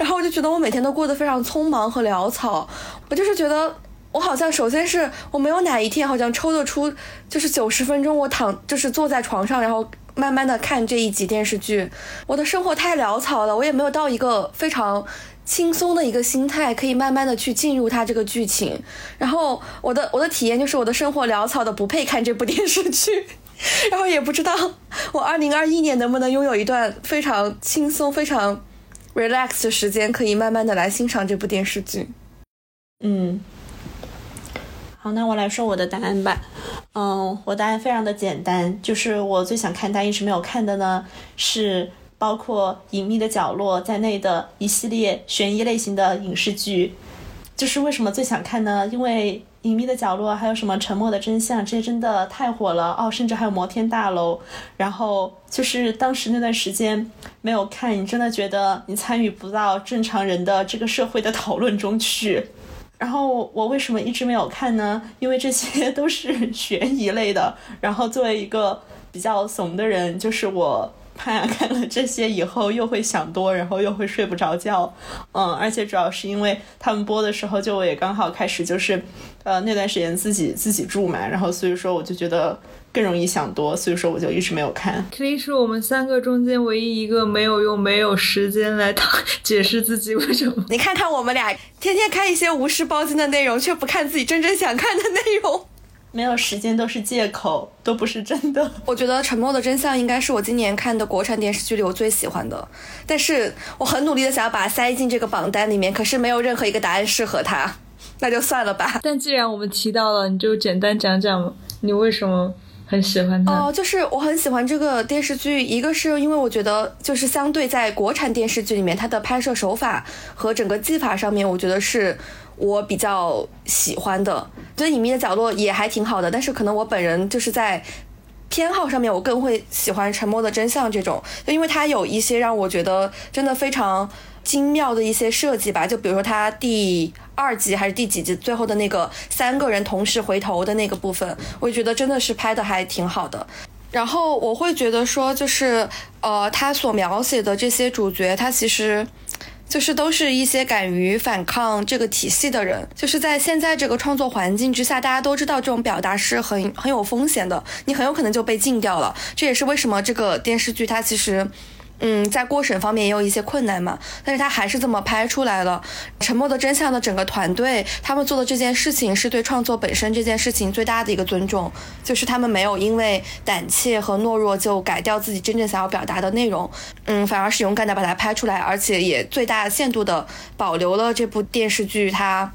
然后我就觉得我每天都过得非常匆忙和潦草。我就是觉得我好像首先是我没有哪一天好像抽得出就是九十分钟我躺就是坐在床上，然后慢慢的看这一集电视剧。我的生活太潦草了，我也没有到一个非常轻松的一个心态，可以慢慢的去进入它这个剧情。然后我的我的体验就是我的生活潦草的不配看这部电视剧。[laughs] 然后也不知道我二零二一年能不能拥有一段非常轻松、非常 relax 的时间，可以慢慢的来欣赏这部电视剧。嗯，那我来说我的答案吧。嗯，我答案非常的简单，就是我最想看但一直没有看的呢，是包括《隐秘的角落》在内的一系列悬疑类型的影视剧。就是为什么最想看呢？因为。隐秘的角落，还有什么沉默的真相？这些真的太火了哦！甚至还有摩天大楼。然后就是当时那段时间没有看，你真的觉得你参与不到正常人的这个社会的讨论中去。然后我为什么一直没有看呢？因为这些都是 [laughs] 悬疑类的。然后作为一个比较怂的人，就是我。怕看了这些以后又会想多，然后又会睡不着觉，嗯，而且主要是因为他们播的时候就我也刚好开始就是，呃，那段时间自己自己住嘛，然后所以说我就觉得更容易想多，所以说我就一直没有看。可以是我们三个中间唯一一个没有用、没有时间来解释自己为什么。你看看我们俩，天天看一些无事包金的内容，却不看自己真正想看的内容。没有时间都是借口，都不是真的。[laughs] 我觉得《沉默的真相》应该是我今年看的国产电视剧里我最喜欢的，但是我很努力的想要把它塞进这个榜单里面，可是没有任何一个答案适合它，那就算了吧。[laughs] 但既然我们提到了，你就简单讲讲你为什么很喜欢它。哦，就是我很喜欢这个电视剧，一个是因为我觉得就是相对在国产电视剧里面，它的拍摄手法和整个技法上面，我觉得是。我比较喜欢的，觉得隐秘的角落也还挺好的，但是可能我本人就是在偏好上面，我更会喜欢沉默的真相这种，就因为它有一些让我觉得真的非常精妙的一些设计吧，就比如说它第二集还是第几集最后的那个三个人同时回头的那个部分，我觉得真的是拍的还挺好的。然后我会觉得说，就是呃，他所描写的这些主角，他其实就是都是一些敢于反抗这个体系的人。就是在现在这个创作环境之下，大家都知道这种表达是很很有风险的，你很有可能就被禁掉了。这也是为什么这个电视剧它其实。嗯，在过审方面也有一些困难嘛，但是他还是这么拍出来了。沉默的真相的整个团队，他们做的这件事情是对创作本身这件事情最大的一个尊重，就是他们没有因为胆怯和懦弱就改掉自己真正想要表达的内容，嗯，反而是勇敢的把它拍出来，而且也最大限度的保留了这部电视剧它，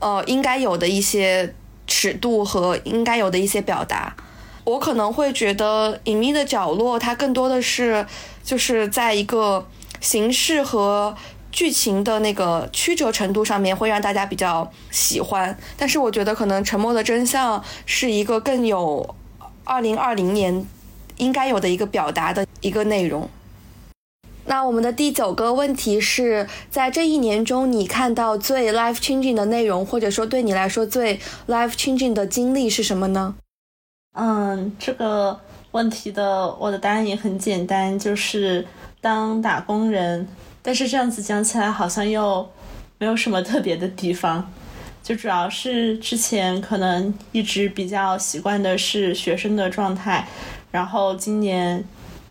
呃，应该有的一些尺度和应该有的一些表达。我可能会觉得《隐秘的角落》它更多的是。就是在一个形式和剧情的那个曲折程度上面，会让大家比较喜欢。但是我觉得可能《沉默的真相》是一个更有二零二零年应该有的一个表达的一个内容。那我们的第九个问题是在这一年中，你看到最 life changing 的内容，或者说对你来说最 life changing 的经历是什么呢？嗯，这个。问题的我的答案也很简单，就是当打工人。但是这样子讲起来好像又没有什么特别的地方，就主要是之前可能一直比较习惯的是学生的状态，然后今年，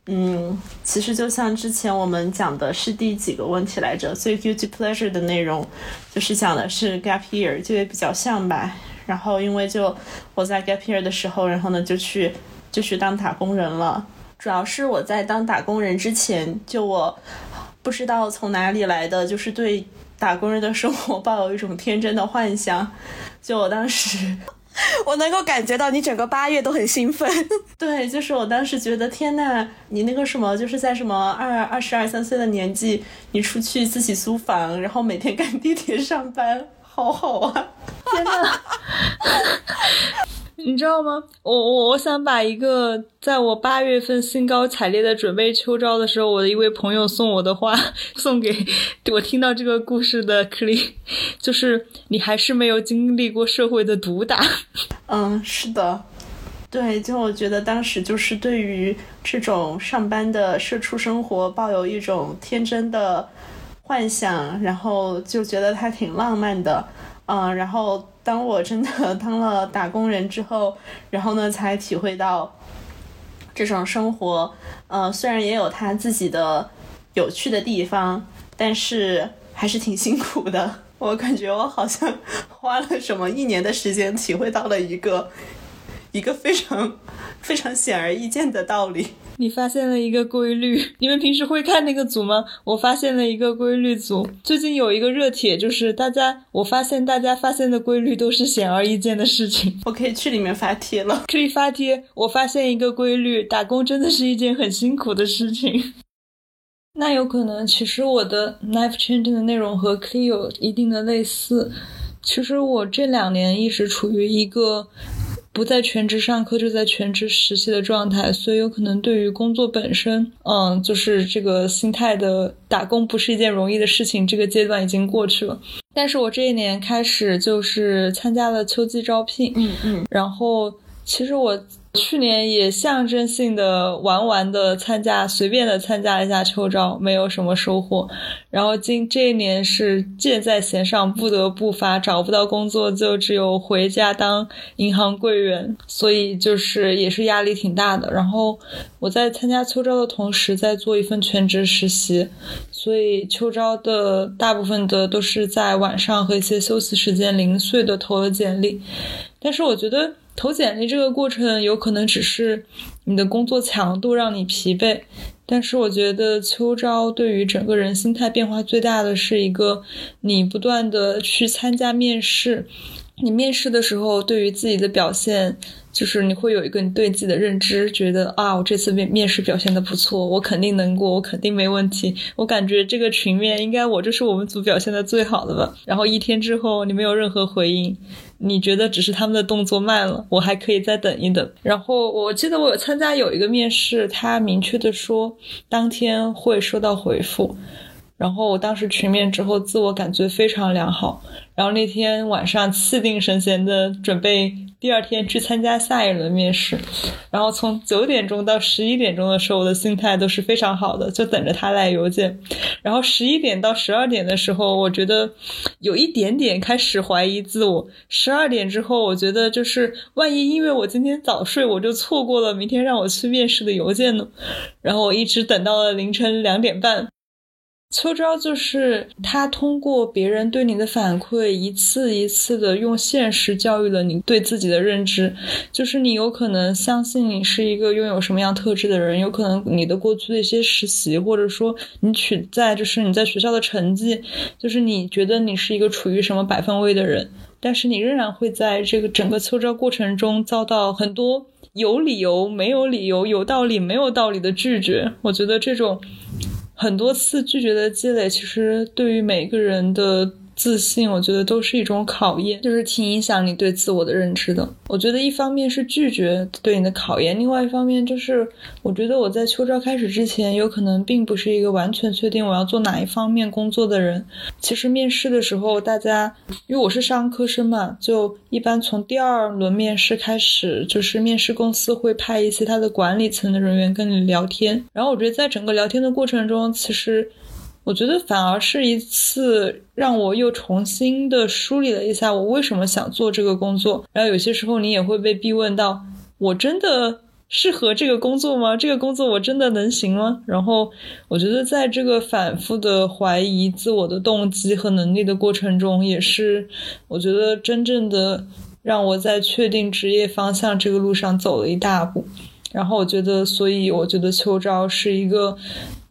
嗯，其实就像之前我们讲的是第几个问题来着？最 guilty pleasure 的内容就是讲的是 gap year，就也比较像吧。然后因为就我在 gap year 的时候，然后呢就去。就去当打工人了，主要是我在当打工人之前，就我不知道从哪里来的，就是对打工人的生活抱有一种天真的幻想。就我当时，[laughs] 我能够感觉到你整个八月都很兴奋。[laughs] 对，就是我当时觉得，天呐，你那个什么，就是在什么二二十二三岁的年纪，你出去自己租房，然后每天赶地铁上班，好好啊！天呐。[laughs] 你知道吗？我我我想把一个在我八月份兴高采烈的准备秋招的时候，我的一位朋友送我的话 [laughs] 送给我听到这个故事的 Cli，就是你还是没有经历过社会的毒打。嗯，是的，对，就我觉得当时就是对于这种上班的社畜生活抱有一种天真的幻想，然后就觉得它挺浪漫的。嗯，然后。当我真的 [laughs] 当了打工人之后，然后呢，才体会到这种生活，呃，虽然也有他自己的有趣的地方，但是还是挺辛苦的。我感觉我好像花了什么一年的时间，体会到了一个一个非常非常显而易见的道理。你发现了一个规律，[laughs] 你们平时会看那个组吗？我发现了一个规律组，最近有一个热帖，就是大家，我发现大家发现的规律都是显而易见的事情。[laughs] 我可以去里面发帖了，可以发帖。我发现一个规律，打工真的是一件很辛苦的事情。[laughs] 那有可能，其实我的 life changing 的内容和 c l e 有一定的类似。其实我这两年一直处于一个。不在全职上课，就在全职实习的状态，所以有可能对于工作本身，嗯，就是这个心态的打工不是一件容易的事情，这个阶段已经过去了。但是我这一年开始就是参加了秋季招聘，嗯嗯，然后其实我。去年也象征性的玩玩的参加，随便的参加一下秋招，没有什么收获。然后今这一年是箭在弦上，不得不发，找不到工作就只有回家当银行柜员，所以就是也是压力挺大的。然后我在参加秋招的同时，在做一份全职实习，所以秋招的大部分的都是在晚上和一些休息时间零碎的投了简历。但是我觉得。投简历这个过程有可能只是你的工作强度让你疲惫，但是我觉得秋招对于整个人心态变化最大的是一个你不断的去参加面试，你面试的时候对于自己的表现。就是你会有一个你对自己的认知，觉得啊，我这次面面试表现的不错，我肯定能过，我肯定没问题。我感觉这个群面应该我就是我们组表现的最好的吧。然后一天之后你没有任何回应，你觉得只是他们的动作慢了，我还可以再等一等。然后我记得我有参加有一个面试，他明确的说当天会收到回复。然后我当时群面之后，自我感觉非常良好。然后那天晚上气定神闲的准备第二天去参加下一轮面试，然后从九点钟到十一点钟的时候，我的心态都是非常好的，就等着他来邮件。然后十一点到十二点的时候，我觉得有一点点开始怀疑自我。十二点之后，我觉得就是万一因为我今天早睡，我就错过了明天让我去面试的邮件呢？然后我一直等到了凌晨两点半。秋招就是他通过别人对你的反馈，一次一次的用现实教育了你对自己的认知。就是你有可能相信你是一个拥有什么样特质的人，有可能你的过去的一些实习，或者说你取在就是你在学校的成绩，就是你觉得你是一个处于什么百分位的人，但是你仍然会在这个整个秋招过程中遭到很多有理由、没有理由、有道理、没有道理的拒绝。我觉得这种。很多次拒绝的积累，其实对于每个人的。自信，我觉得都是一种考验，就是挺影响你对自我的认知的。我觉得一方面是拒绝对你的考验，另外一方面就是，我觉得我在秋招开始之前，有可能并不是一个完全确定我要做哪一方面工作的人。其实面试的时候，大家因为我是商科生嘛，就一般从第二轮面试开始，就是面试公司会派一些他的管理层的人员跟你聊天。然后我觉得在整个聊天的过程中，其实。我觉得反而是一次让我又重新的梳理了一下我为什么想做这个工作。然后有些时候你也会被逼问到：我真的适合这个工作吗？这个工作我真的能行吗？然后我觉得在这个反复的怀疑自我的动机和能力的过程中，也是我觉得真正的让我在确定职业方向这个路上走了一大步。然后我觉得，所以我觉得秋招是一个。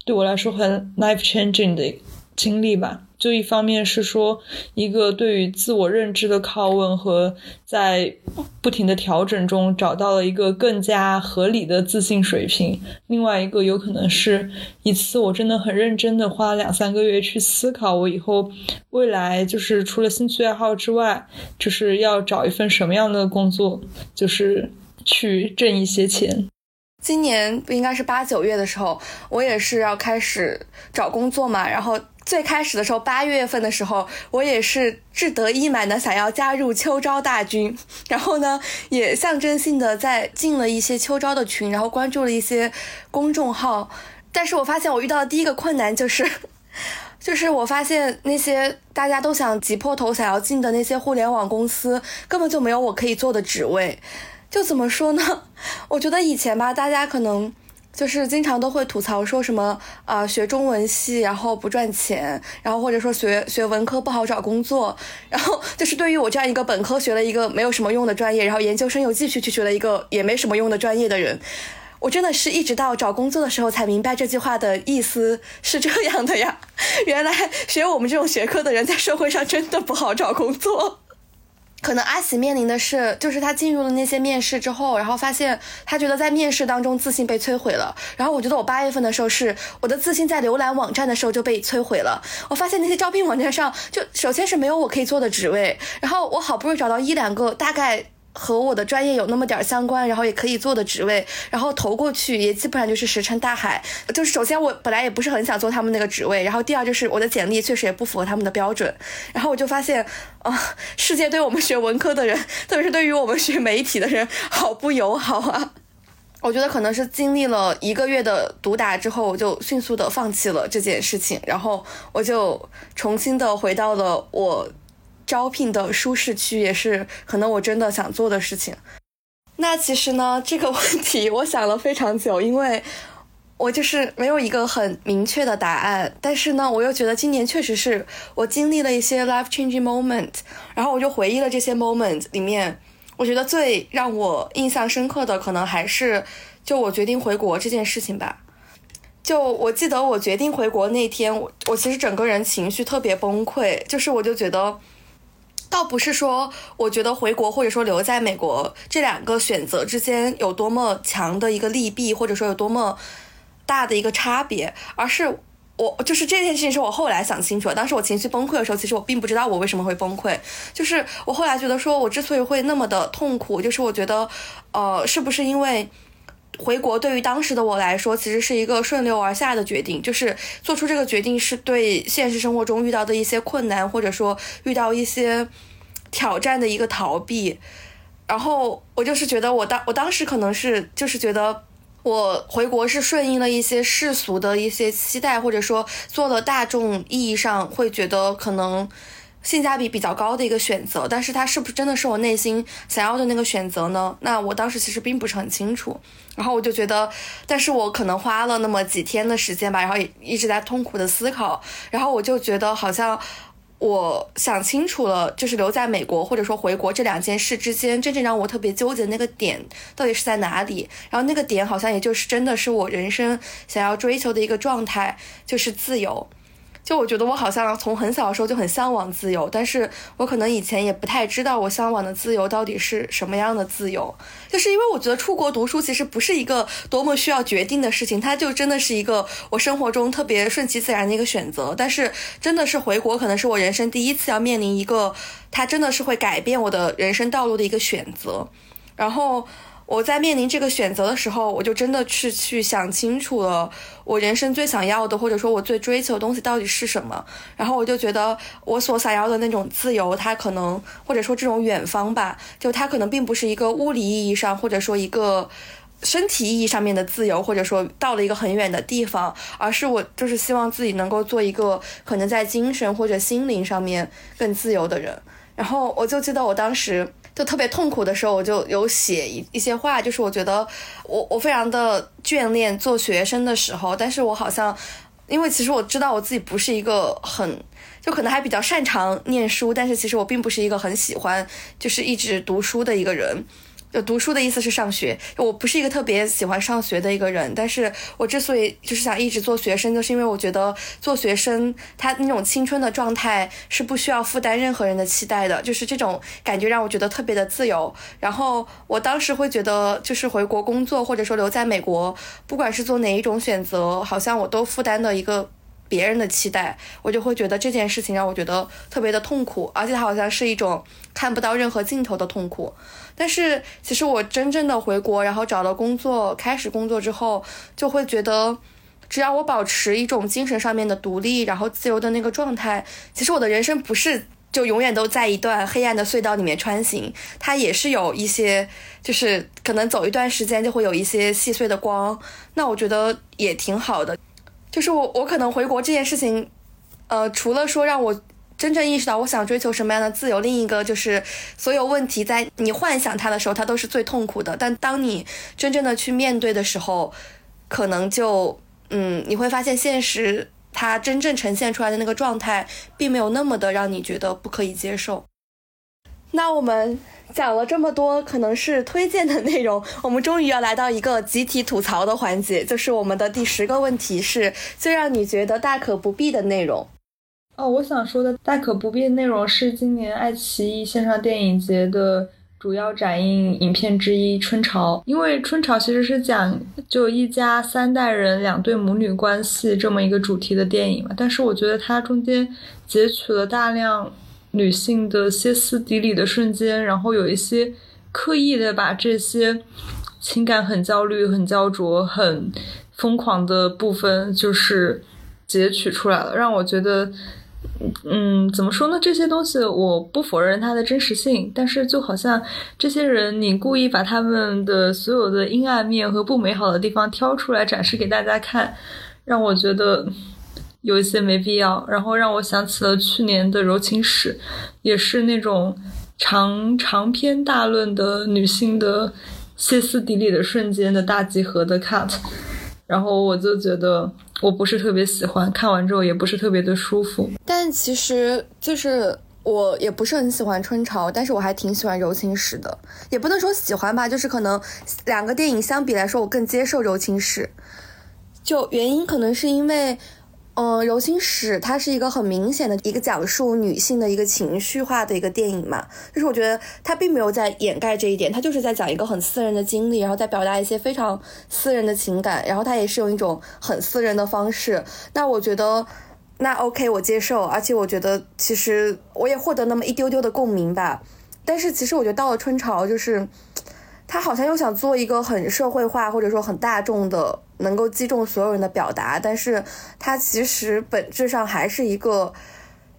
对我来说很 life changing 的经历吧。就一方面是说一个对于自我认知的拷问和在不停的调整中找到了一个更加合理的自信水平。另外一个有可能是一次我真的很认真的花两三个月去思考我以后未来就是除了兴趣爱好之外，就是要找一份什么样的工作，就是去挣一些钱。今年不应该是八九月的时候，我也是要开始找工作嘛。然后最开始的时候，八月份的时候，我也是志得意满的想要加入秋招大军。[laughs] 然后呢，也象征性的在进了一些秋招的群，然后关注了一些公众号。但是我发现我遇到的第一个困难就是，[laughs] 就是我发现那些大家都想挤破头想要进的那些互联网公司，根本就没有我可以做的职位。就怎么说呢？我觉得以前吧，大家可能就是经常都会吐槽说什么啊，学中文系然后不赚钱，然后或者说学学文科不好找工作，然后就是对于我这样一个本科学了一个没有什么用的专业，然后研究生又继续去学了一个也没什么用的专业的人，我真的是一直到找工作的时候才明白这句话的意思是这样的呀。[laughs] 原来学我们这种学科的人在社会上真的不好找工作。可能阿喜面临的是，就是他进入了那些面试之后，然后发现他觉得在面试当中自信被摧毁了。然后我觉得我八月份的时候是我的自信在浏览网站的时候就被摧毁了。我发现那些招聘网站上，就首先是没有我可以做的职位，然后我好不容易找到一两个大概。和我的专业有那么点相关，然后也可以做的职位，然后投过去也基本上就是石沉大海。就是首先我本来也不是很想做他们那个职位，然后第二就是我的简历确实也不符合他们的标准。然后我就发现，啊，世界对我们学文科的人，特别是对于我们学媒体的人，好不友好啊！[laughs] 我觉得可能是经历了一个月的毒打之后，我就迅速的放弃了这件事情，然后我就重新的回到了我。招聘的舒适区也是可能我真的想做的事情。那其实呢，这个问题我想了非常久，因为我就是没有一个很明确的答案。但是呢，我又觉得今年确实是我经历了一些 life changing moment，然后我就回忆了这些 moment 里面，我觉得最让我印象深刻的可能还是就我决定回国这件事情吧。就我记得我决定回国那天，我我其实整个人情绪特别崩溃，就是我就觉得。倒不是说我觉得回国或者说留在美国这两个选择之间有多么强的一个利弊，或者说有多么大的一个差别，而是我就是这件事情是我后来想清楚了。当时我情绪崩溃的时候，其实我并不知道我为什么会崩溃。就是我后来觉得说，我之所以会那么的痛苦，就是我觉得，呃，是不是因为回国对于当时的我来说，其实是一个顺流而下的决定，就是做出这个决定是对现实生活中遇到的一些困难，或者说遇到一些挑战的一个逃避。然后我就是觉得，我当我当时可能是就是觉得，我回国是顺应了一些世俗的一些期待，或者说做了大众意义上会觉得可能。性价比比较高的一个选择，但是它是不是真的是我内心想要的那个选择呢？那我当时其实并不是很清楚，然后我就觉得，但是我可能花了那么几天的时间吧，然后也一直在痛苦的思考，然后我就觉得好像我想清楚了，就是留在美国或者说回国这两件事之间，真正让我特别纠结的那个点到底是在哪里？然后那个点好像也就是真的是我人生想要追求的一个状态，就是自由。就我觉得我好像从很小的时候就很向往自由，但是我可能以前也不太知道我向往的自由到底是什么样的自由。就是因为我觉得出国读书其实不是一个多么需要决定的事情，它就真的是一个我生活中特别顺其自然的一个选择。但是真的是回国，可能是我人生第一次要面临一个，它真的是会改变我的人生道路的一个选择。然后。我在面临这个选择的时候，我就真的是去想清楚了，我人生最想要的，或者说我最追求的东西到底是什么。然后我就觉得，我所想要的那种自由，它可能或者说这种远方吧，就它可能并不是一个物理意义上，或者说一个身体意义上面的自由，或者说到了一个很远的地方，而是我就是希望自己能够做一个可能在精神或者心灵上面更自由的人。然后我就记得我当时。就特别痛苦的时候，我就有写一一些话，就是我觉得我我非常的眷恋做学生的时候，但是我好像，因为其实我知道我自己不是一个很，就可能还比较擅长念书，但是其实我并不是一个很喜欢就是一直读书的一个人。就读书的意思是上学，我不是一个特别喜欢上学的一个人，但是我之所以就是想一直做学生，就是因为我觉得做学生他那种青春的状态是不需要负担任何人的期待的，就是这种感觉让我觉得特别的自由。然后我当时会觉得，就是回国工作或者说留在美国，不管是做哪一种选择，好像我都负担的一个。别人的期待，我就会觉得这件事情让我觉得特别的痛苦，而且它好像是一种看不到任何尽头的痛苦。但是其实我真正的回国，然后找到工作，开始工作之后，就会觉得，只要我保持一种精神上面的独立，然后自由的那个状态，其实我的人生不是就永远都在一段黑暗的隧道里面穿行，它也是有一些，就是可能走一段时间就会有一些细碎的光。那我觉得也挺好的。就是我，我可能回国这件事情，呃，除了说让我真正意识到我想追求什么样的自由，另一个就是所有问题在你幻想它的时候，它都是最痛苦的。但当你真正的去面对的时候，可能就，嗯，你会发现现实它真正呈现出来的那个状态，并没有那么的让你觉得不可以接受。那我们。讲了这么多，可能是推荐的内容，我们终于要来到一个集体吐槽的环节，就是我们的第十个问题是最让你觉得大可不必的内容。哦，我想说的大可不必的内容是今年爱奇艺线上电影节的主要展映影片之一《春潮》，因为《春潮》其实是讲就一家三代人两对母女关系这么一个主题的电影嘛，但是我觉得它中间截取了大量。女性的歇斯底里的瞬间，然后有一些刻意的把这些情感很焦虑、很焦灼、很疯狂的部分，就是截取出来了，让我觉得，嗯，怎么说呢？这些东西我不否认它的真实性，但是就好像这些人，你故意把他们的所有的阴暗面和不美好的地方挑出来展示给大家看，让我觉得。有一些没必要，然后让我想起了去年的柔情史，也是那种长长篇大论的女性的歇斯底里的瞬间的大集合的 cut，然后我就觉得我不是特别喜欢，看完之后也不是特别的舒服。但其实就是我也不是很喜欢春潮，但是我还挺喜欢柔情史的，也不能说喜欢吧，就是可能两个电影相比来说，我更接受柔情史，就原因可能是因为。嗯，柔情史它是一个很明显的一个讲述女性的一个情绪化的一个电影嘛，就是我觉得它并没有在掩盖这一点，它就是在讲一个很私人的经历，然后在表达一些非常私人的情感，然后它也是用一种很私人的方式。那我觉得，那 OK，我接受，而且我觉得其实我也获得那么一丢丢的共鸣吧。但是其实我觉得到了春潮，就是。他好像又想做一个很社会化或者说很大众的，能够击中所有人的表达，但是它其实本质上还是一个，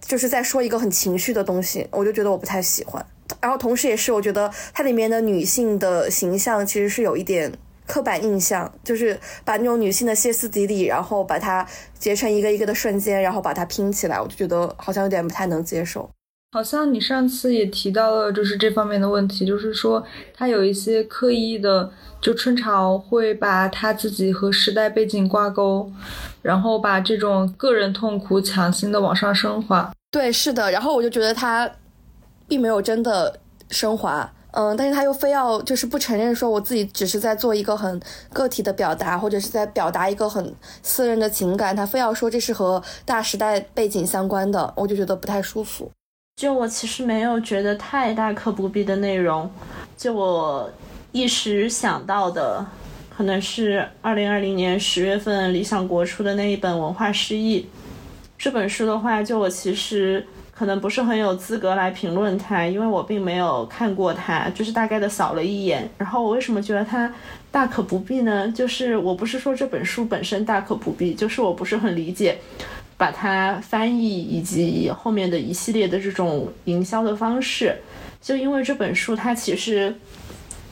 就是在说一个很情绪的东西，我就觉得我不太喜欢。然后同时也是我觉得它里面的女性的形象其实是有一点刻板印象，就是把那种女性的歇斯底里，然后把它截成一个一个的瞬间，然后把它拼起来，我就觉得好像有点不太能接受。好像你上次也提到了，就是这方面的问题，就是说他有一些刻意的，就春潮会把他自己和时代背景挂钩，然后把这种个人痛苦强行的往上升华。对，是的。然后我就觉得他并没有真的升华，嗯，但是他又非要就是不承认说我自己只是在做一个很个体的表达，或者是在表达一个很私人的情感，他非要说这是和大时代背景相关的，我就觉得不太舒服。就我其实没有觉得太大可不必的内容，就我一时想到的，可能是二零二零年十月份理想国出的那一本《文化失忆》这本书的话，就我其实可能不是很有资格来评论它，因为我并没有看过它，就是大概的扫了一眼。然后我为什么觉得它大可不必呢？就是我不是说这本书本身大可不必，就是我不是很理解。把它翻译以及后面的一系列的这种营销的方式，就因为这本书它其实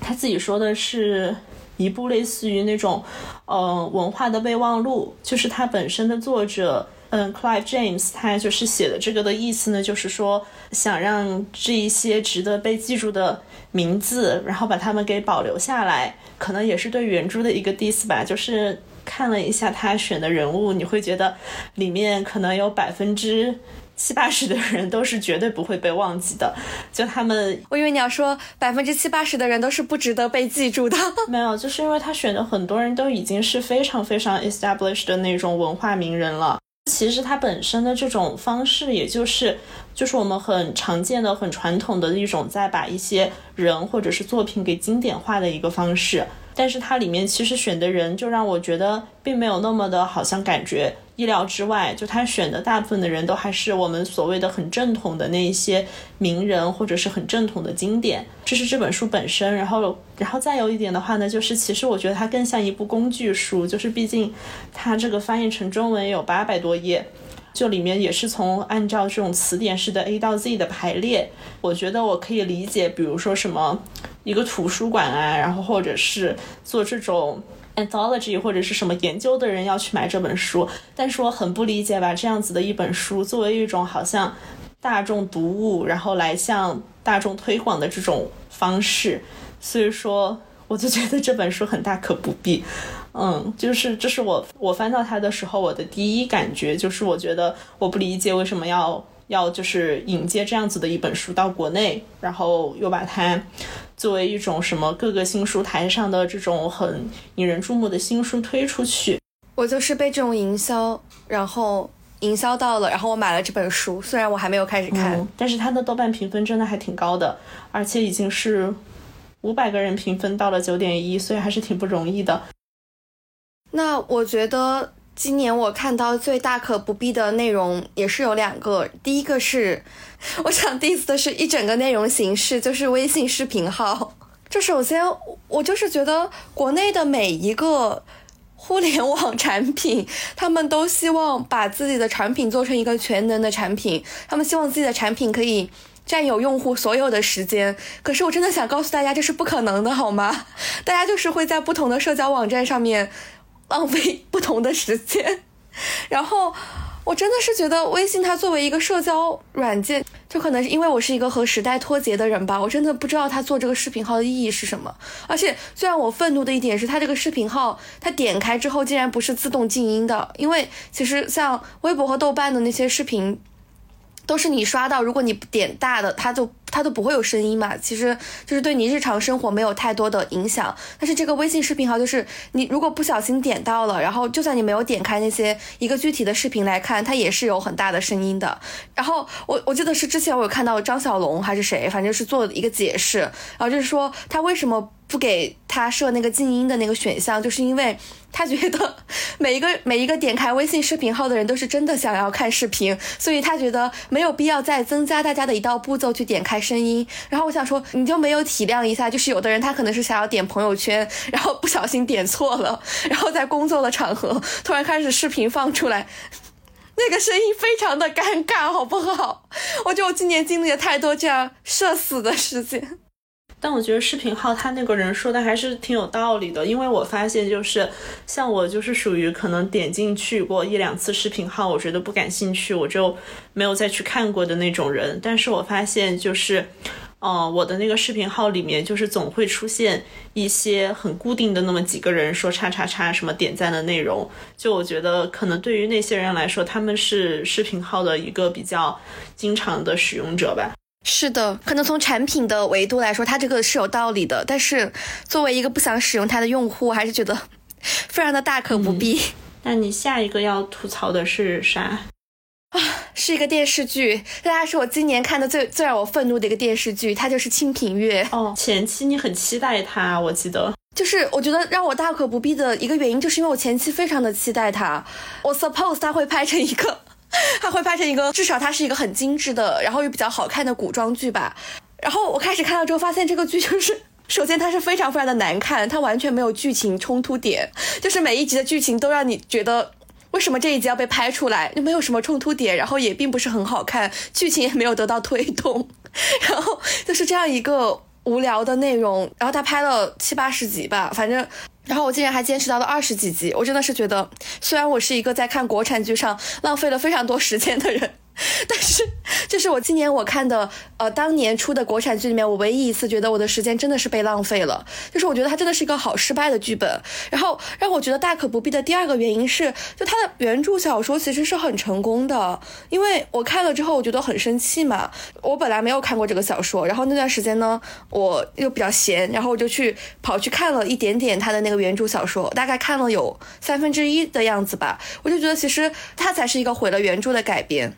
他自己说的是一部类似于那种呃文化的备忘录，就是它本身的作者嗯 Clive James 他就是写的这个的意思呢，就是说想让这一些值得被记住的名字，然后把它们给保留下来，可能也是对原著的一个 diss 吧，就是。看了一下他选的人物，你会觉得里面可能有百分之七八十的人都是绝对不会被忘记的。就他们，我以为你要说百分之七八十的人都是不值得被记住的。没有，就是因为他选的很多人都已经是非常非常 established 的那种文化名人了。其实他本身的这种方式，也就是就是我们很常见的、很传统的一种，在把一些人或者是作品给经典化的一个方式。但是它里面其实选的人就让我觉得并没有那么的好像感觉意料之外，就他选的大部分的人都还是我们所谓的很正统的那一些名人或者是很正统的经典，这是这本书本身。然后，然后再有一点的话呢，就是其实我觉得它更像一部工具书，就是毕竟它这个翻译成中文有八百多页。就里面也是从按照这种词典式的 A 到 Z 的排列，我觉得我可以理解，比如说什么一个图书馆啊，然后或者是做这种 anthology 或者是什么研究的人要去买这本书，但是我很不理解吧，这样子的一本书作为一种好像大众读物，然后来向大众推广的这种方式，所以说我就觉得这本书很大可不必。嗯，就是这是我我翻到它的时候，我的第一感觉就是，我觉得我不理解为什么要要就是引接这样子的一本书到国内，然后又把它作为一种什么各个新书台上的这种很引人注目的新书推出去。我就是被这种营销，然后营销到了，然后我买了这本书，虽然我还没有开始看，但是它的豆瓣评分真的还挺高的，而且已经是五百个人评分到了九点一，所以还是挺不容易的。那我觉得今年我看到最大可不必的内容也是有两个，第一个是 [laughs] 我想 diss 的是一整个内容形式，就是微信视频号。就首先我就是觉得国内的每一个互联网产品，[laughs] 他们都希望把自己的产品做成一个全能的产品，他们希望自己的产品可以占有用户所有的时间。可是我真的想告诉大家，这是不可能的，好吗？大家就是会在不同的社交网站上面。浪费 [laughs] 不同的时间，然后我真的是觉得微信它作为一个社交软件，就可能是因为我是一个和时代脱节的人吧，我真的不知道它做这个视频号的意义是什么。而且最让我愤怒的一点是，它这个视频号，它点开之后竟然不是自动静音的，因为其实像微博和豆瓣的那些视频。都是你刷到，如果你点大的，它就它都不会有声音嘛。其实就是对你日常生活没有太多的影响。但是这个微信视频号，就是你如果不小心点到了，然后就算你没有点开那些一个具体的视频来看，它也是有很大的声音的。然后我我记得是之前我有看到张小龙还是谁，反正是做了一个解释，然后就是说他为什么。不给他设那个静音的那个选项，就是因为他觉得 [laughs] 每一个每一个点开微信视频号的人都是真的想要看视频，所以他觉得没有必要再增加大家的一道步骤去点开声音。然后我想说，你就没有体谅一下，就是有的人他可能是想要点朋友圈，然后不小心点错了，然后在工作的场合突然开始视频放出来。[laughs] 那个声音非常的尴尬，好不好？[laughs] 我觉得我今年经历了太多这样社死的事情。但我觉得视频号他那个人说的还是挺有道理的，因为我发现就是像我就是属于可能点进去过一两次视频号，我觉得不感兴趣，我就没有再去看过的那种人。但是我发现就是。哦，我的那个视频号里面就是总会出现一些很固定的那么几个人说叉叉叉什么点赞的内容，就我觉得可能对于那些人来说，他们是视频号的一个比较经常的使用者吧。是的，可能从产品的维度来说，它这个是有道理的，但是作为一个不想使用它的用户，还是觉得非常的大可不必。那你下一个要吐槽的是啥？啊，是一个电视剧，大家是我今年看的最最让我愤怒的一个电视剧，它就是《清平乐》。哦，前期你很期待它，我记得。就是我觉得让我大可不必的一个原因，就是因为我前期非常的期待它。我 suppose 它会拍成一个，[laughs] 它会拍成一个，至少它是一个很精致的，然后又比较好看的古装剧吧。然后我开始看到之后，发现这个剧就是，[laughs] 首先它是非常非常的难看，它完全没有剧情冲突点，就是每一集的剧情都让你觉得。为什么这一集要被拍出来？就没有什么冲突点，然后也并不是很好看，剧情也没有得到推动，[laughs] 然后就是这样一个无聊的内容。然后他拍了七八十集吧，反正，然后我竟然还坚持到了二十几集，我真的是觉得，虽然我是一个在看国产剧上浪费了非常多时间的人。[laughs] 但是，这是我今年我看的，呃，当年出的国产剧里面，我唯一一次觉得我的时间真的是被浪费了。就是我觉得它真的是一个好失败的剧本。然后让我觉得大可不必的第二个原因是，就它的原著小说其实是很成功的。因为我看了之后，我觉得很生气嘛。我本来没有看过这个小说，然后那段时间呢，我又比较闲，然后我就去跑去看了一点点他的那个原著小说，大概看了有三分之一的样子吧。我就觉得其实它才是一个毁了原著的改编。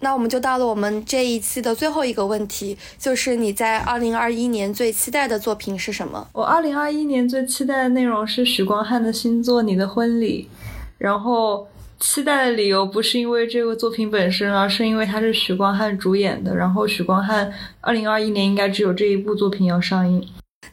那我们就到了我们这一期的最后一个问题，就是你在二零二一年最期待的作品是什么？我二零二一年最期待的内容是许光汉的新作《你的婚礼》，然后期待的理由不是因为这个作品本身，而是因为它是许光汉主演的，然后许光汉二零二一年应该只有这一部作品要上映。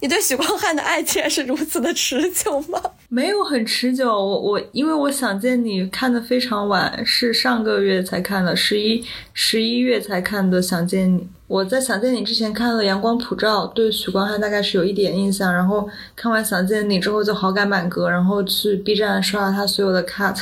你对许光汉的爱竟然是如此的持久吗？没有很持久，我我因为我想见你看的非常晚，是上个月才看的，十一十一月才看的想见你。我在想见你之前看了阳光普照，对许光汉大概是有一点印象，然后看完想见你之后就好感满格，然后去 B 站刷了他所有的 cut，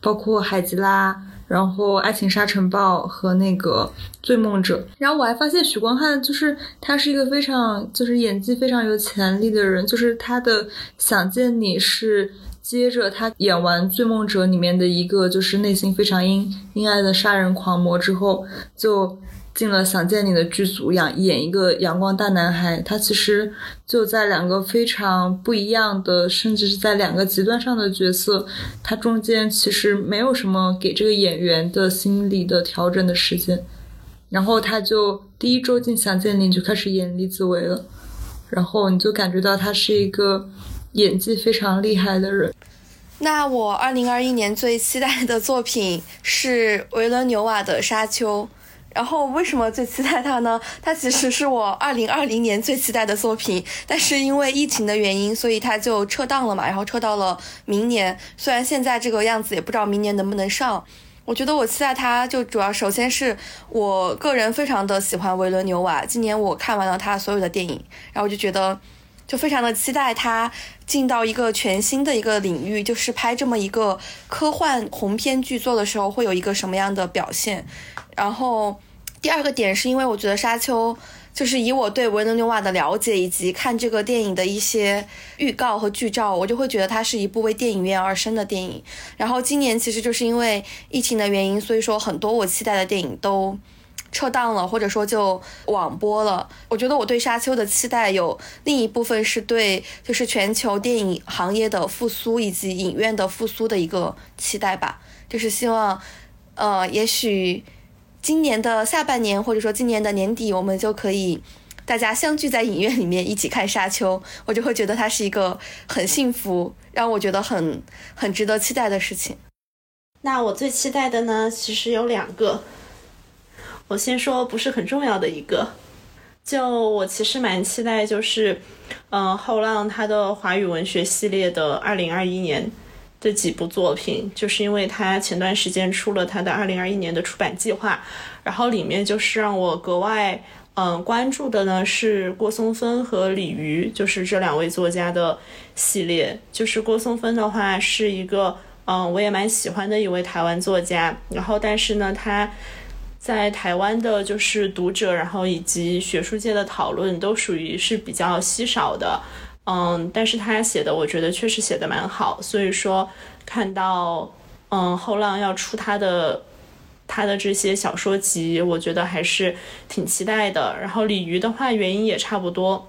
包括海吉拉。然后《爱情沙尘暴》和那个《醉梦者》，然后我还发现许光汉就是他是一个非常就是演技非常有潜力的人，就是他的《想见你》是接着他演完《醉梦者》里面的一个就是内心非常阴阴暗的杀人狂魔之后就。进了想见你的剧组，演演一个阳光大男孩。他其实就在两个非常不一样的，甚至是在两个极端上的角色，他中间其实没有什么给这个演员的心理的调整的时间。然后他就第一周进想见你就开始演李子维了，然后你就感觉到他是一个演技非常厉害的人。那我二零二一年最期待的作品是维伦纽瓦的《沙丘》。然后为什么最期待它呢？[laughs] 它其实是我二零二零年最期待的作品，但是因为疫情的原因，所以它就撤档了嘛，然后撤到了明年。虽然现在这个样子，也不知道明年能不能上。我觉得我期待它，就主要首先是我个人非常的喜欢维伦纽瓦，今年我看完了他所有的电影，然后我就觉得就非常的期待他进到一个全新的一个领域，就是拍这么一个科幻鸿篇巨作的时候会有一个什么样的表现，然后。第二个点是因为我觉得《沙丘》就是以我对维伦纽瓦的了解以及看这个电影的一些预告和剧照，我就会觉得它是一部为电影院而生的电影。然后今年其实就是因为疫情的原因，所以说很多我期待的电影都撤档了，或者说就网播了。我觉得我对《沙丘》的期待有另一部分是对就是全球电影行业的复苏以及影院的复苏的一个期待吧，就是希望，呃，也许。今年的下半年，或者说今年的年底，我们就可以大家相聚在影院里面一起看《沙丘》，我就会觉得它是一个很幸福，让我觉得很很值得期待的事情。那我最期待的呢，其实有两个。我先说不是很重要的一个，就我其实蛮期待，就是嗯后浪他的华语文学系列的二零二一年这几部作品，就是因为他前段时间出了他的二零二一年的出版计划，然后里面就是让我格外嗯关注的呢是郭松芬和李渔，就是这两位作家的系列。就是郭松芬的话是一个嗯我也蛮喜欢的一位台湾作家，然后但是呢他。在台湾的，就是读者，然后以及学术界的讨论，都属于是比较稀少的，嗯，但是他写的，我觉得确实写的蛮好，所以说看到，嗯，后浪要出他的他的这些小说集，我觉得还是挺期待的。然后鲤鱼的话，原因也差不多，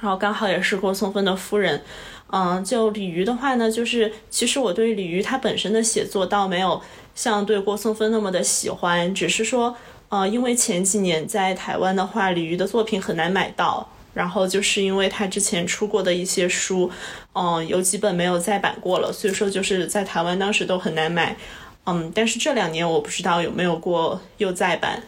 然后刚好也是郭松芬的夫人，嗯，就鲤鱼的话呢，就是其实我对鲤鱼他本身的写作倒没有。像对郭松芬那么的喜欢，只是说，呃，因为前几年在台湾的话，李渔的作品很难买到，然后就是因为他之前出过的一些书，嗯，有几本没有再版过了，所以说就是在台湾当时都很难买，嗯，但是这两年我不知道有没有过又再版，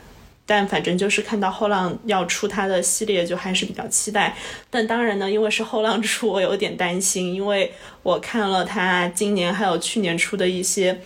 但反正就是看到后浪要出他的系列，就还是比较期待。但当然呢，因为是后浪出，我有点担心，因为我看了他今年还有去年出的一些。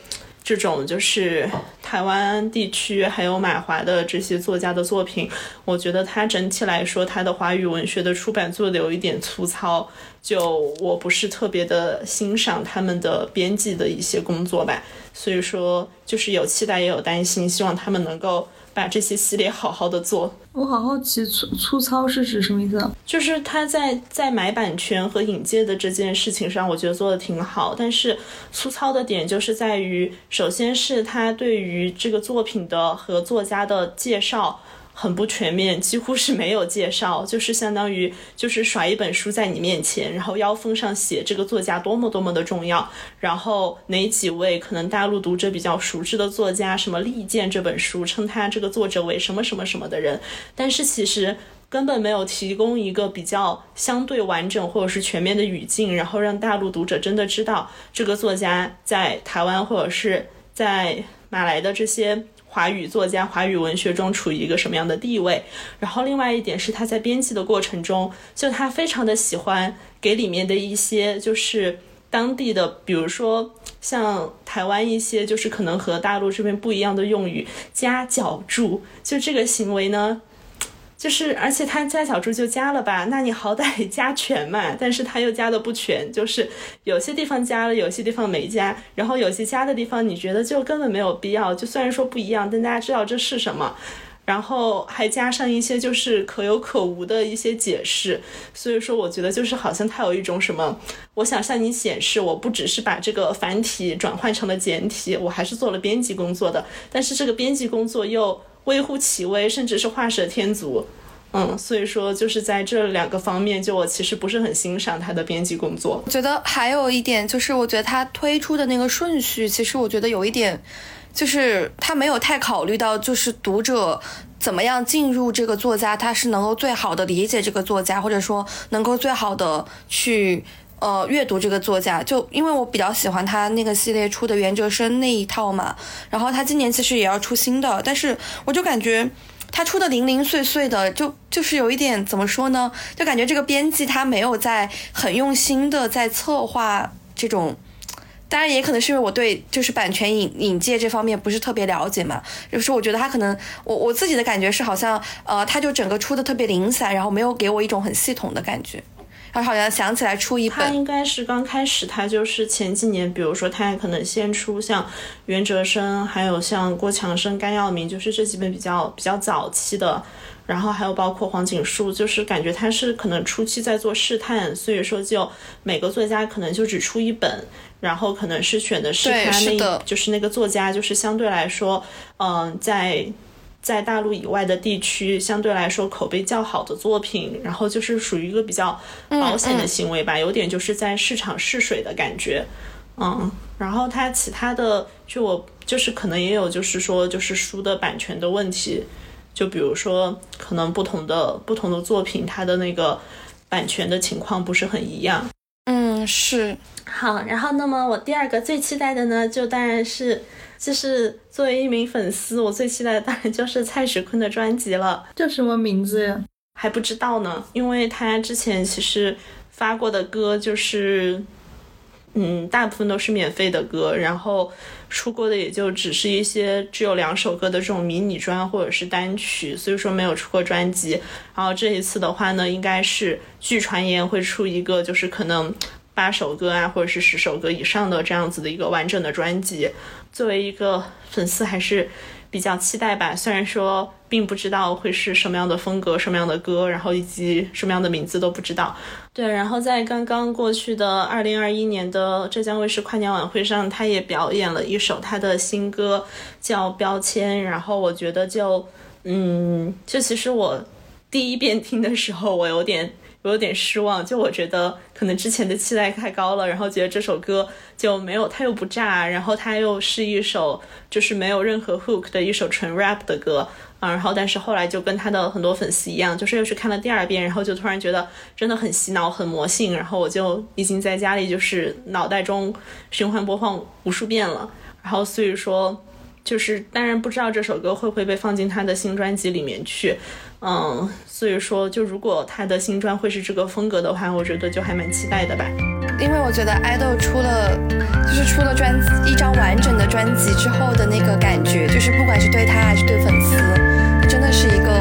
这种就是台湾地区还有马华的这些作家的作品，我觉得他整体来说，他的华语文学的出版做的有一点粗糙，就我不是特别的欣赏他们的编辑的一些工作吧，所以说就是有期待也有担心，希望他们能够。把这些系列好好的做，我好好奇粗粗糙是指什么意思？啊就是他在在买版权和引介的这件事情上，我觉得做的挺好。但是粗糙的点就是在于，首先是他对于这个作品的和作家的介绍。很不全面，几乎是没有介绍，就是相当于就是甩一本书在你面前，然后腰封上写这个作家多么多么的重要，然后哪几位可能大陆读者比较熟知的作家，什么力荐这本书，称他这个作者为什么什么什么的人，但是其实根本没有提供一个比较相对完整或者是全面的语境，然后让大陆读者真的知道这个作家在台湾或者是在马来的这些。华语作家、华语文学中处于一个什么样的地位？然后另外一点是他在编辑的过程中，就他非常的喜欢给里面的一些就是当地的，比如说像台湾一些就是可能和大陆这边不一样的用语加脚注，就这个行为呢。就是，而且他加小注就加了吧，那你好歹 [laughs] 加全嘛。但是他又加的不全，就是有些地方加了，有些地方没加。然后有些加的地方，你觉得就根本没有必要。就虽然说不一样，但大家知道这是什么。然后还加上一些就是可有可无的一些解释。所以说，我觉得就是好像他有一种什么，我想向你显示，我不只是把这个繁体转换成了简体，我还是做了编辑工作的。但是这个编辑工作又。微乎其微，甚至是画蛇添足，嗯，所以说就是在这两个方面，就我其实不是很欣赏他的编辑工作。我觉得还有一点就是，我觉得他推出的那个顺序，其实我觉得有一点，就是他没有太考虑到，就是读者怎么样进入这个作家，他是能够最好的理解这个作家，或者说能够最好的去。呃，阅读这个作家，就因为我比较喜欢他那个系列出的袁哲生那一套嘛，然后他今年其实也要出新的，但是我就感觉他出的零零碎碎的，就就是有一点怎么说呢？就感觉这个编辑他没有在很用心的在策划这种，当然也可能是因为我对就是版权引引介这方面不是特别了解嘛，就是我觉得他可能我我自己的感觉是好像呃，他就整个出的特别零散，然后没有给我一种很系统的感觉。他好像想起来出一本，他应该是刚开始，他就是前几年，比如说他可能先出像袁哲生，还有像郭强生、甘耀明，就是这几本比较比较早期的，然后还有包括黄锦树，就是感觉他是可能初期在做试探，所以说就每个作家可能就只出一本，然后可能是选的是他那，就是那个作家，就是相对来说，嗯，在。在大陆以外的地区，相对来说口碑较好的作品，然后就是属于一个比较保险的行为吧，有点就是在市场试水的感觉，嗯，然后它其他的就我就是可能也有就是说就是书的版权的问题，就比如说，可能不同的不同的作品，它的那个版权的情况不是很一样。嗯，是。好，然后那么我第二个最期待的呢，就当然是，就是作为一名粉丝，我最期待的当然就是蔡徐坤的专辑了。叫什么名字呀？还不知道呢，因为他之前其实发过的歌就是。嗯，大部分都是免费的歌，然后出过的也就只是一些只有两首歌的这种迷你专或者是单曲，所以说没有出过专辑。然后这一次的话呢，应该是据传言会出一个就是可能八首歌啊，或者是十首歌以上的这样子的一个完整的专辑。作为一个粉丝，还是。比较期待吧，虽然说并不知道会是什么样的风格、什么样的歌，然后以及什么样的名字都不知道。对，然后在刚刚过去的二零二一年的浙江卫视跨年晚会上，他也表演了一首他的新歌，叫《标签》。然后我觉得就，嗯，就其实我第一遍听的时候，我有点。我有点失望，就我觉得可能之前的期待太高了，然后觉得这首歌就没有，它又不炸，然后它又是一首就是没有任何 hook 的一首纯 rap 的歌啊，然后但是后来就跟他的很多粉丝一样，就是又去看了第二遍，然后就突然觉得真的很洗脑，很魔性，然后我就已经在家里就是脑袋中循环播放无数遍了，然后所以说就是当然不知道这首歌会不会被放进他的新专辑里面去。嗯，所以说，就如果他的新专会是这个风格的话，我觉得就还蛮期待的吧。因为我觉得爱豆出了，就是出了专一张完整的专辑之后的那个感觉，就是不管是对他还是对粉丝，真的是一个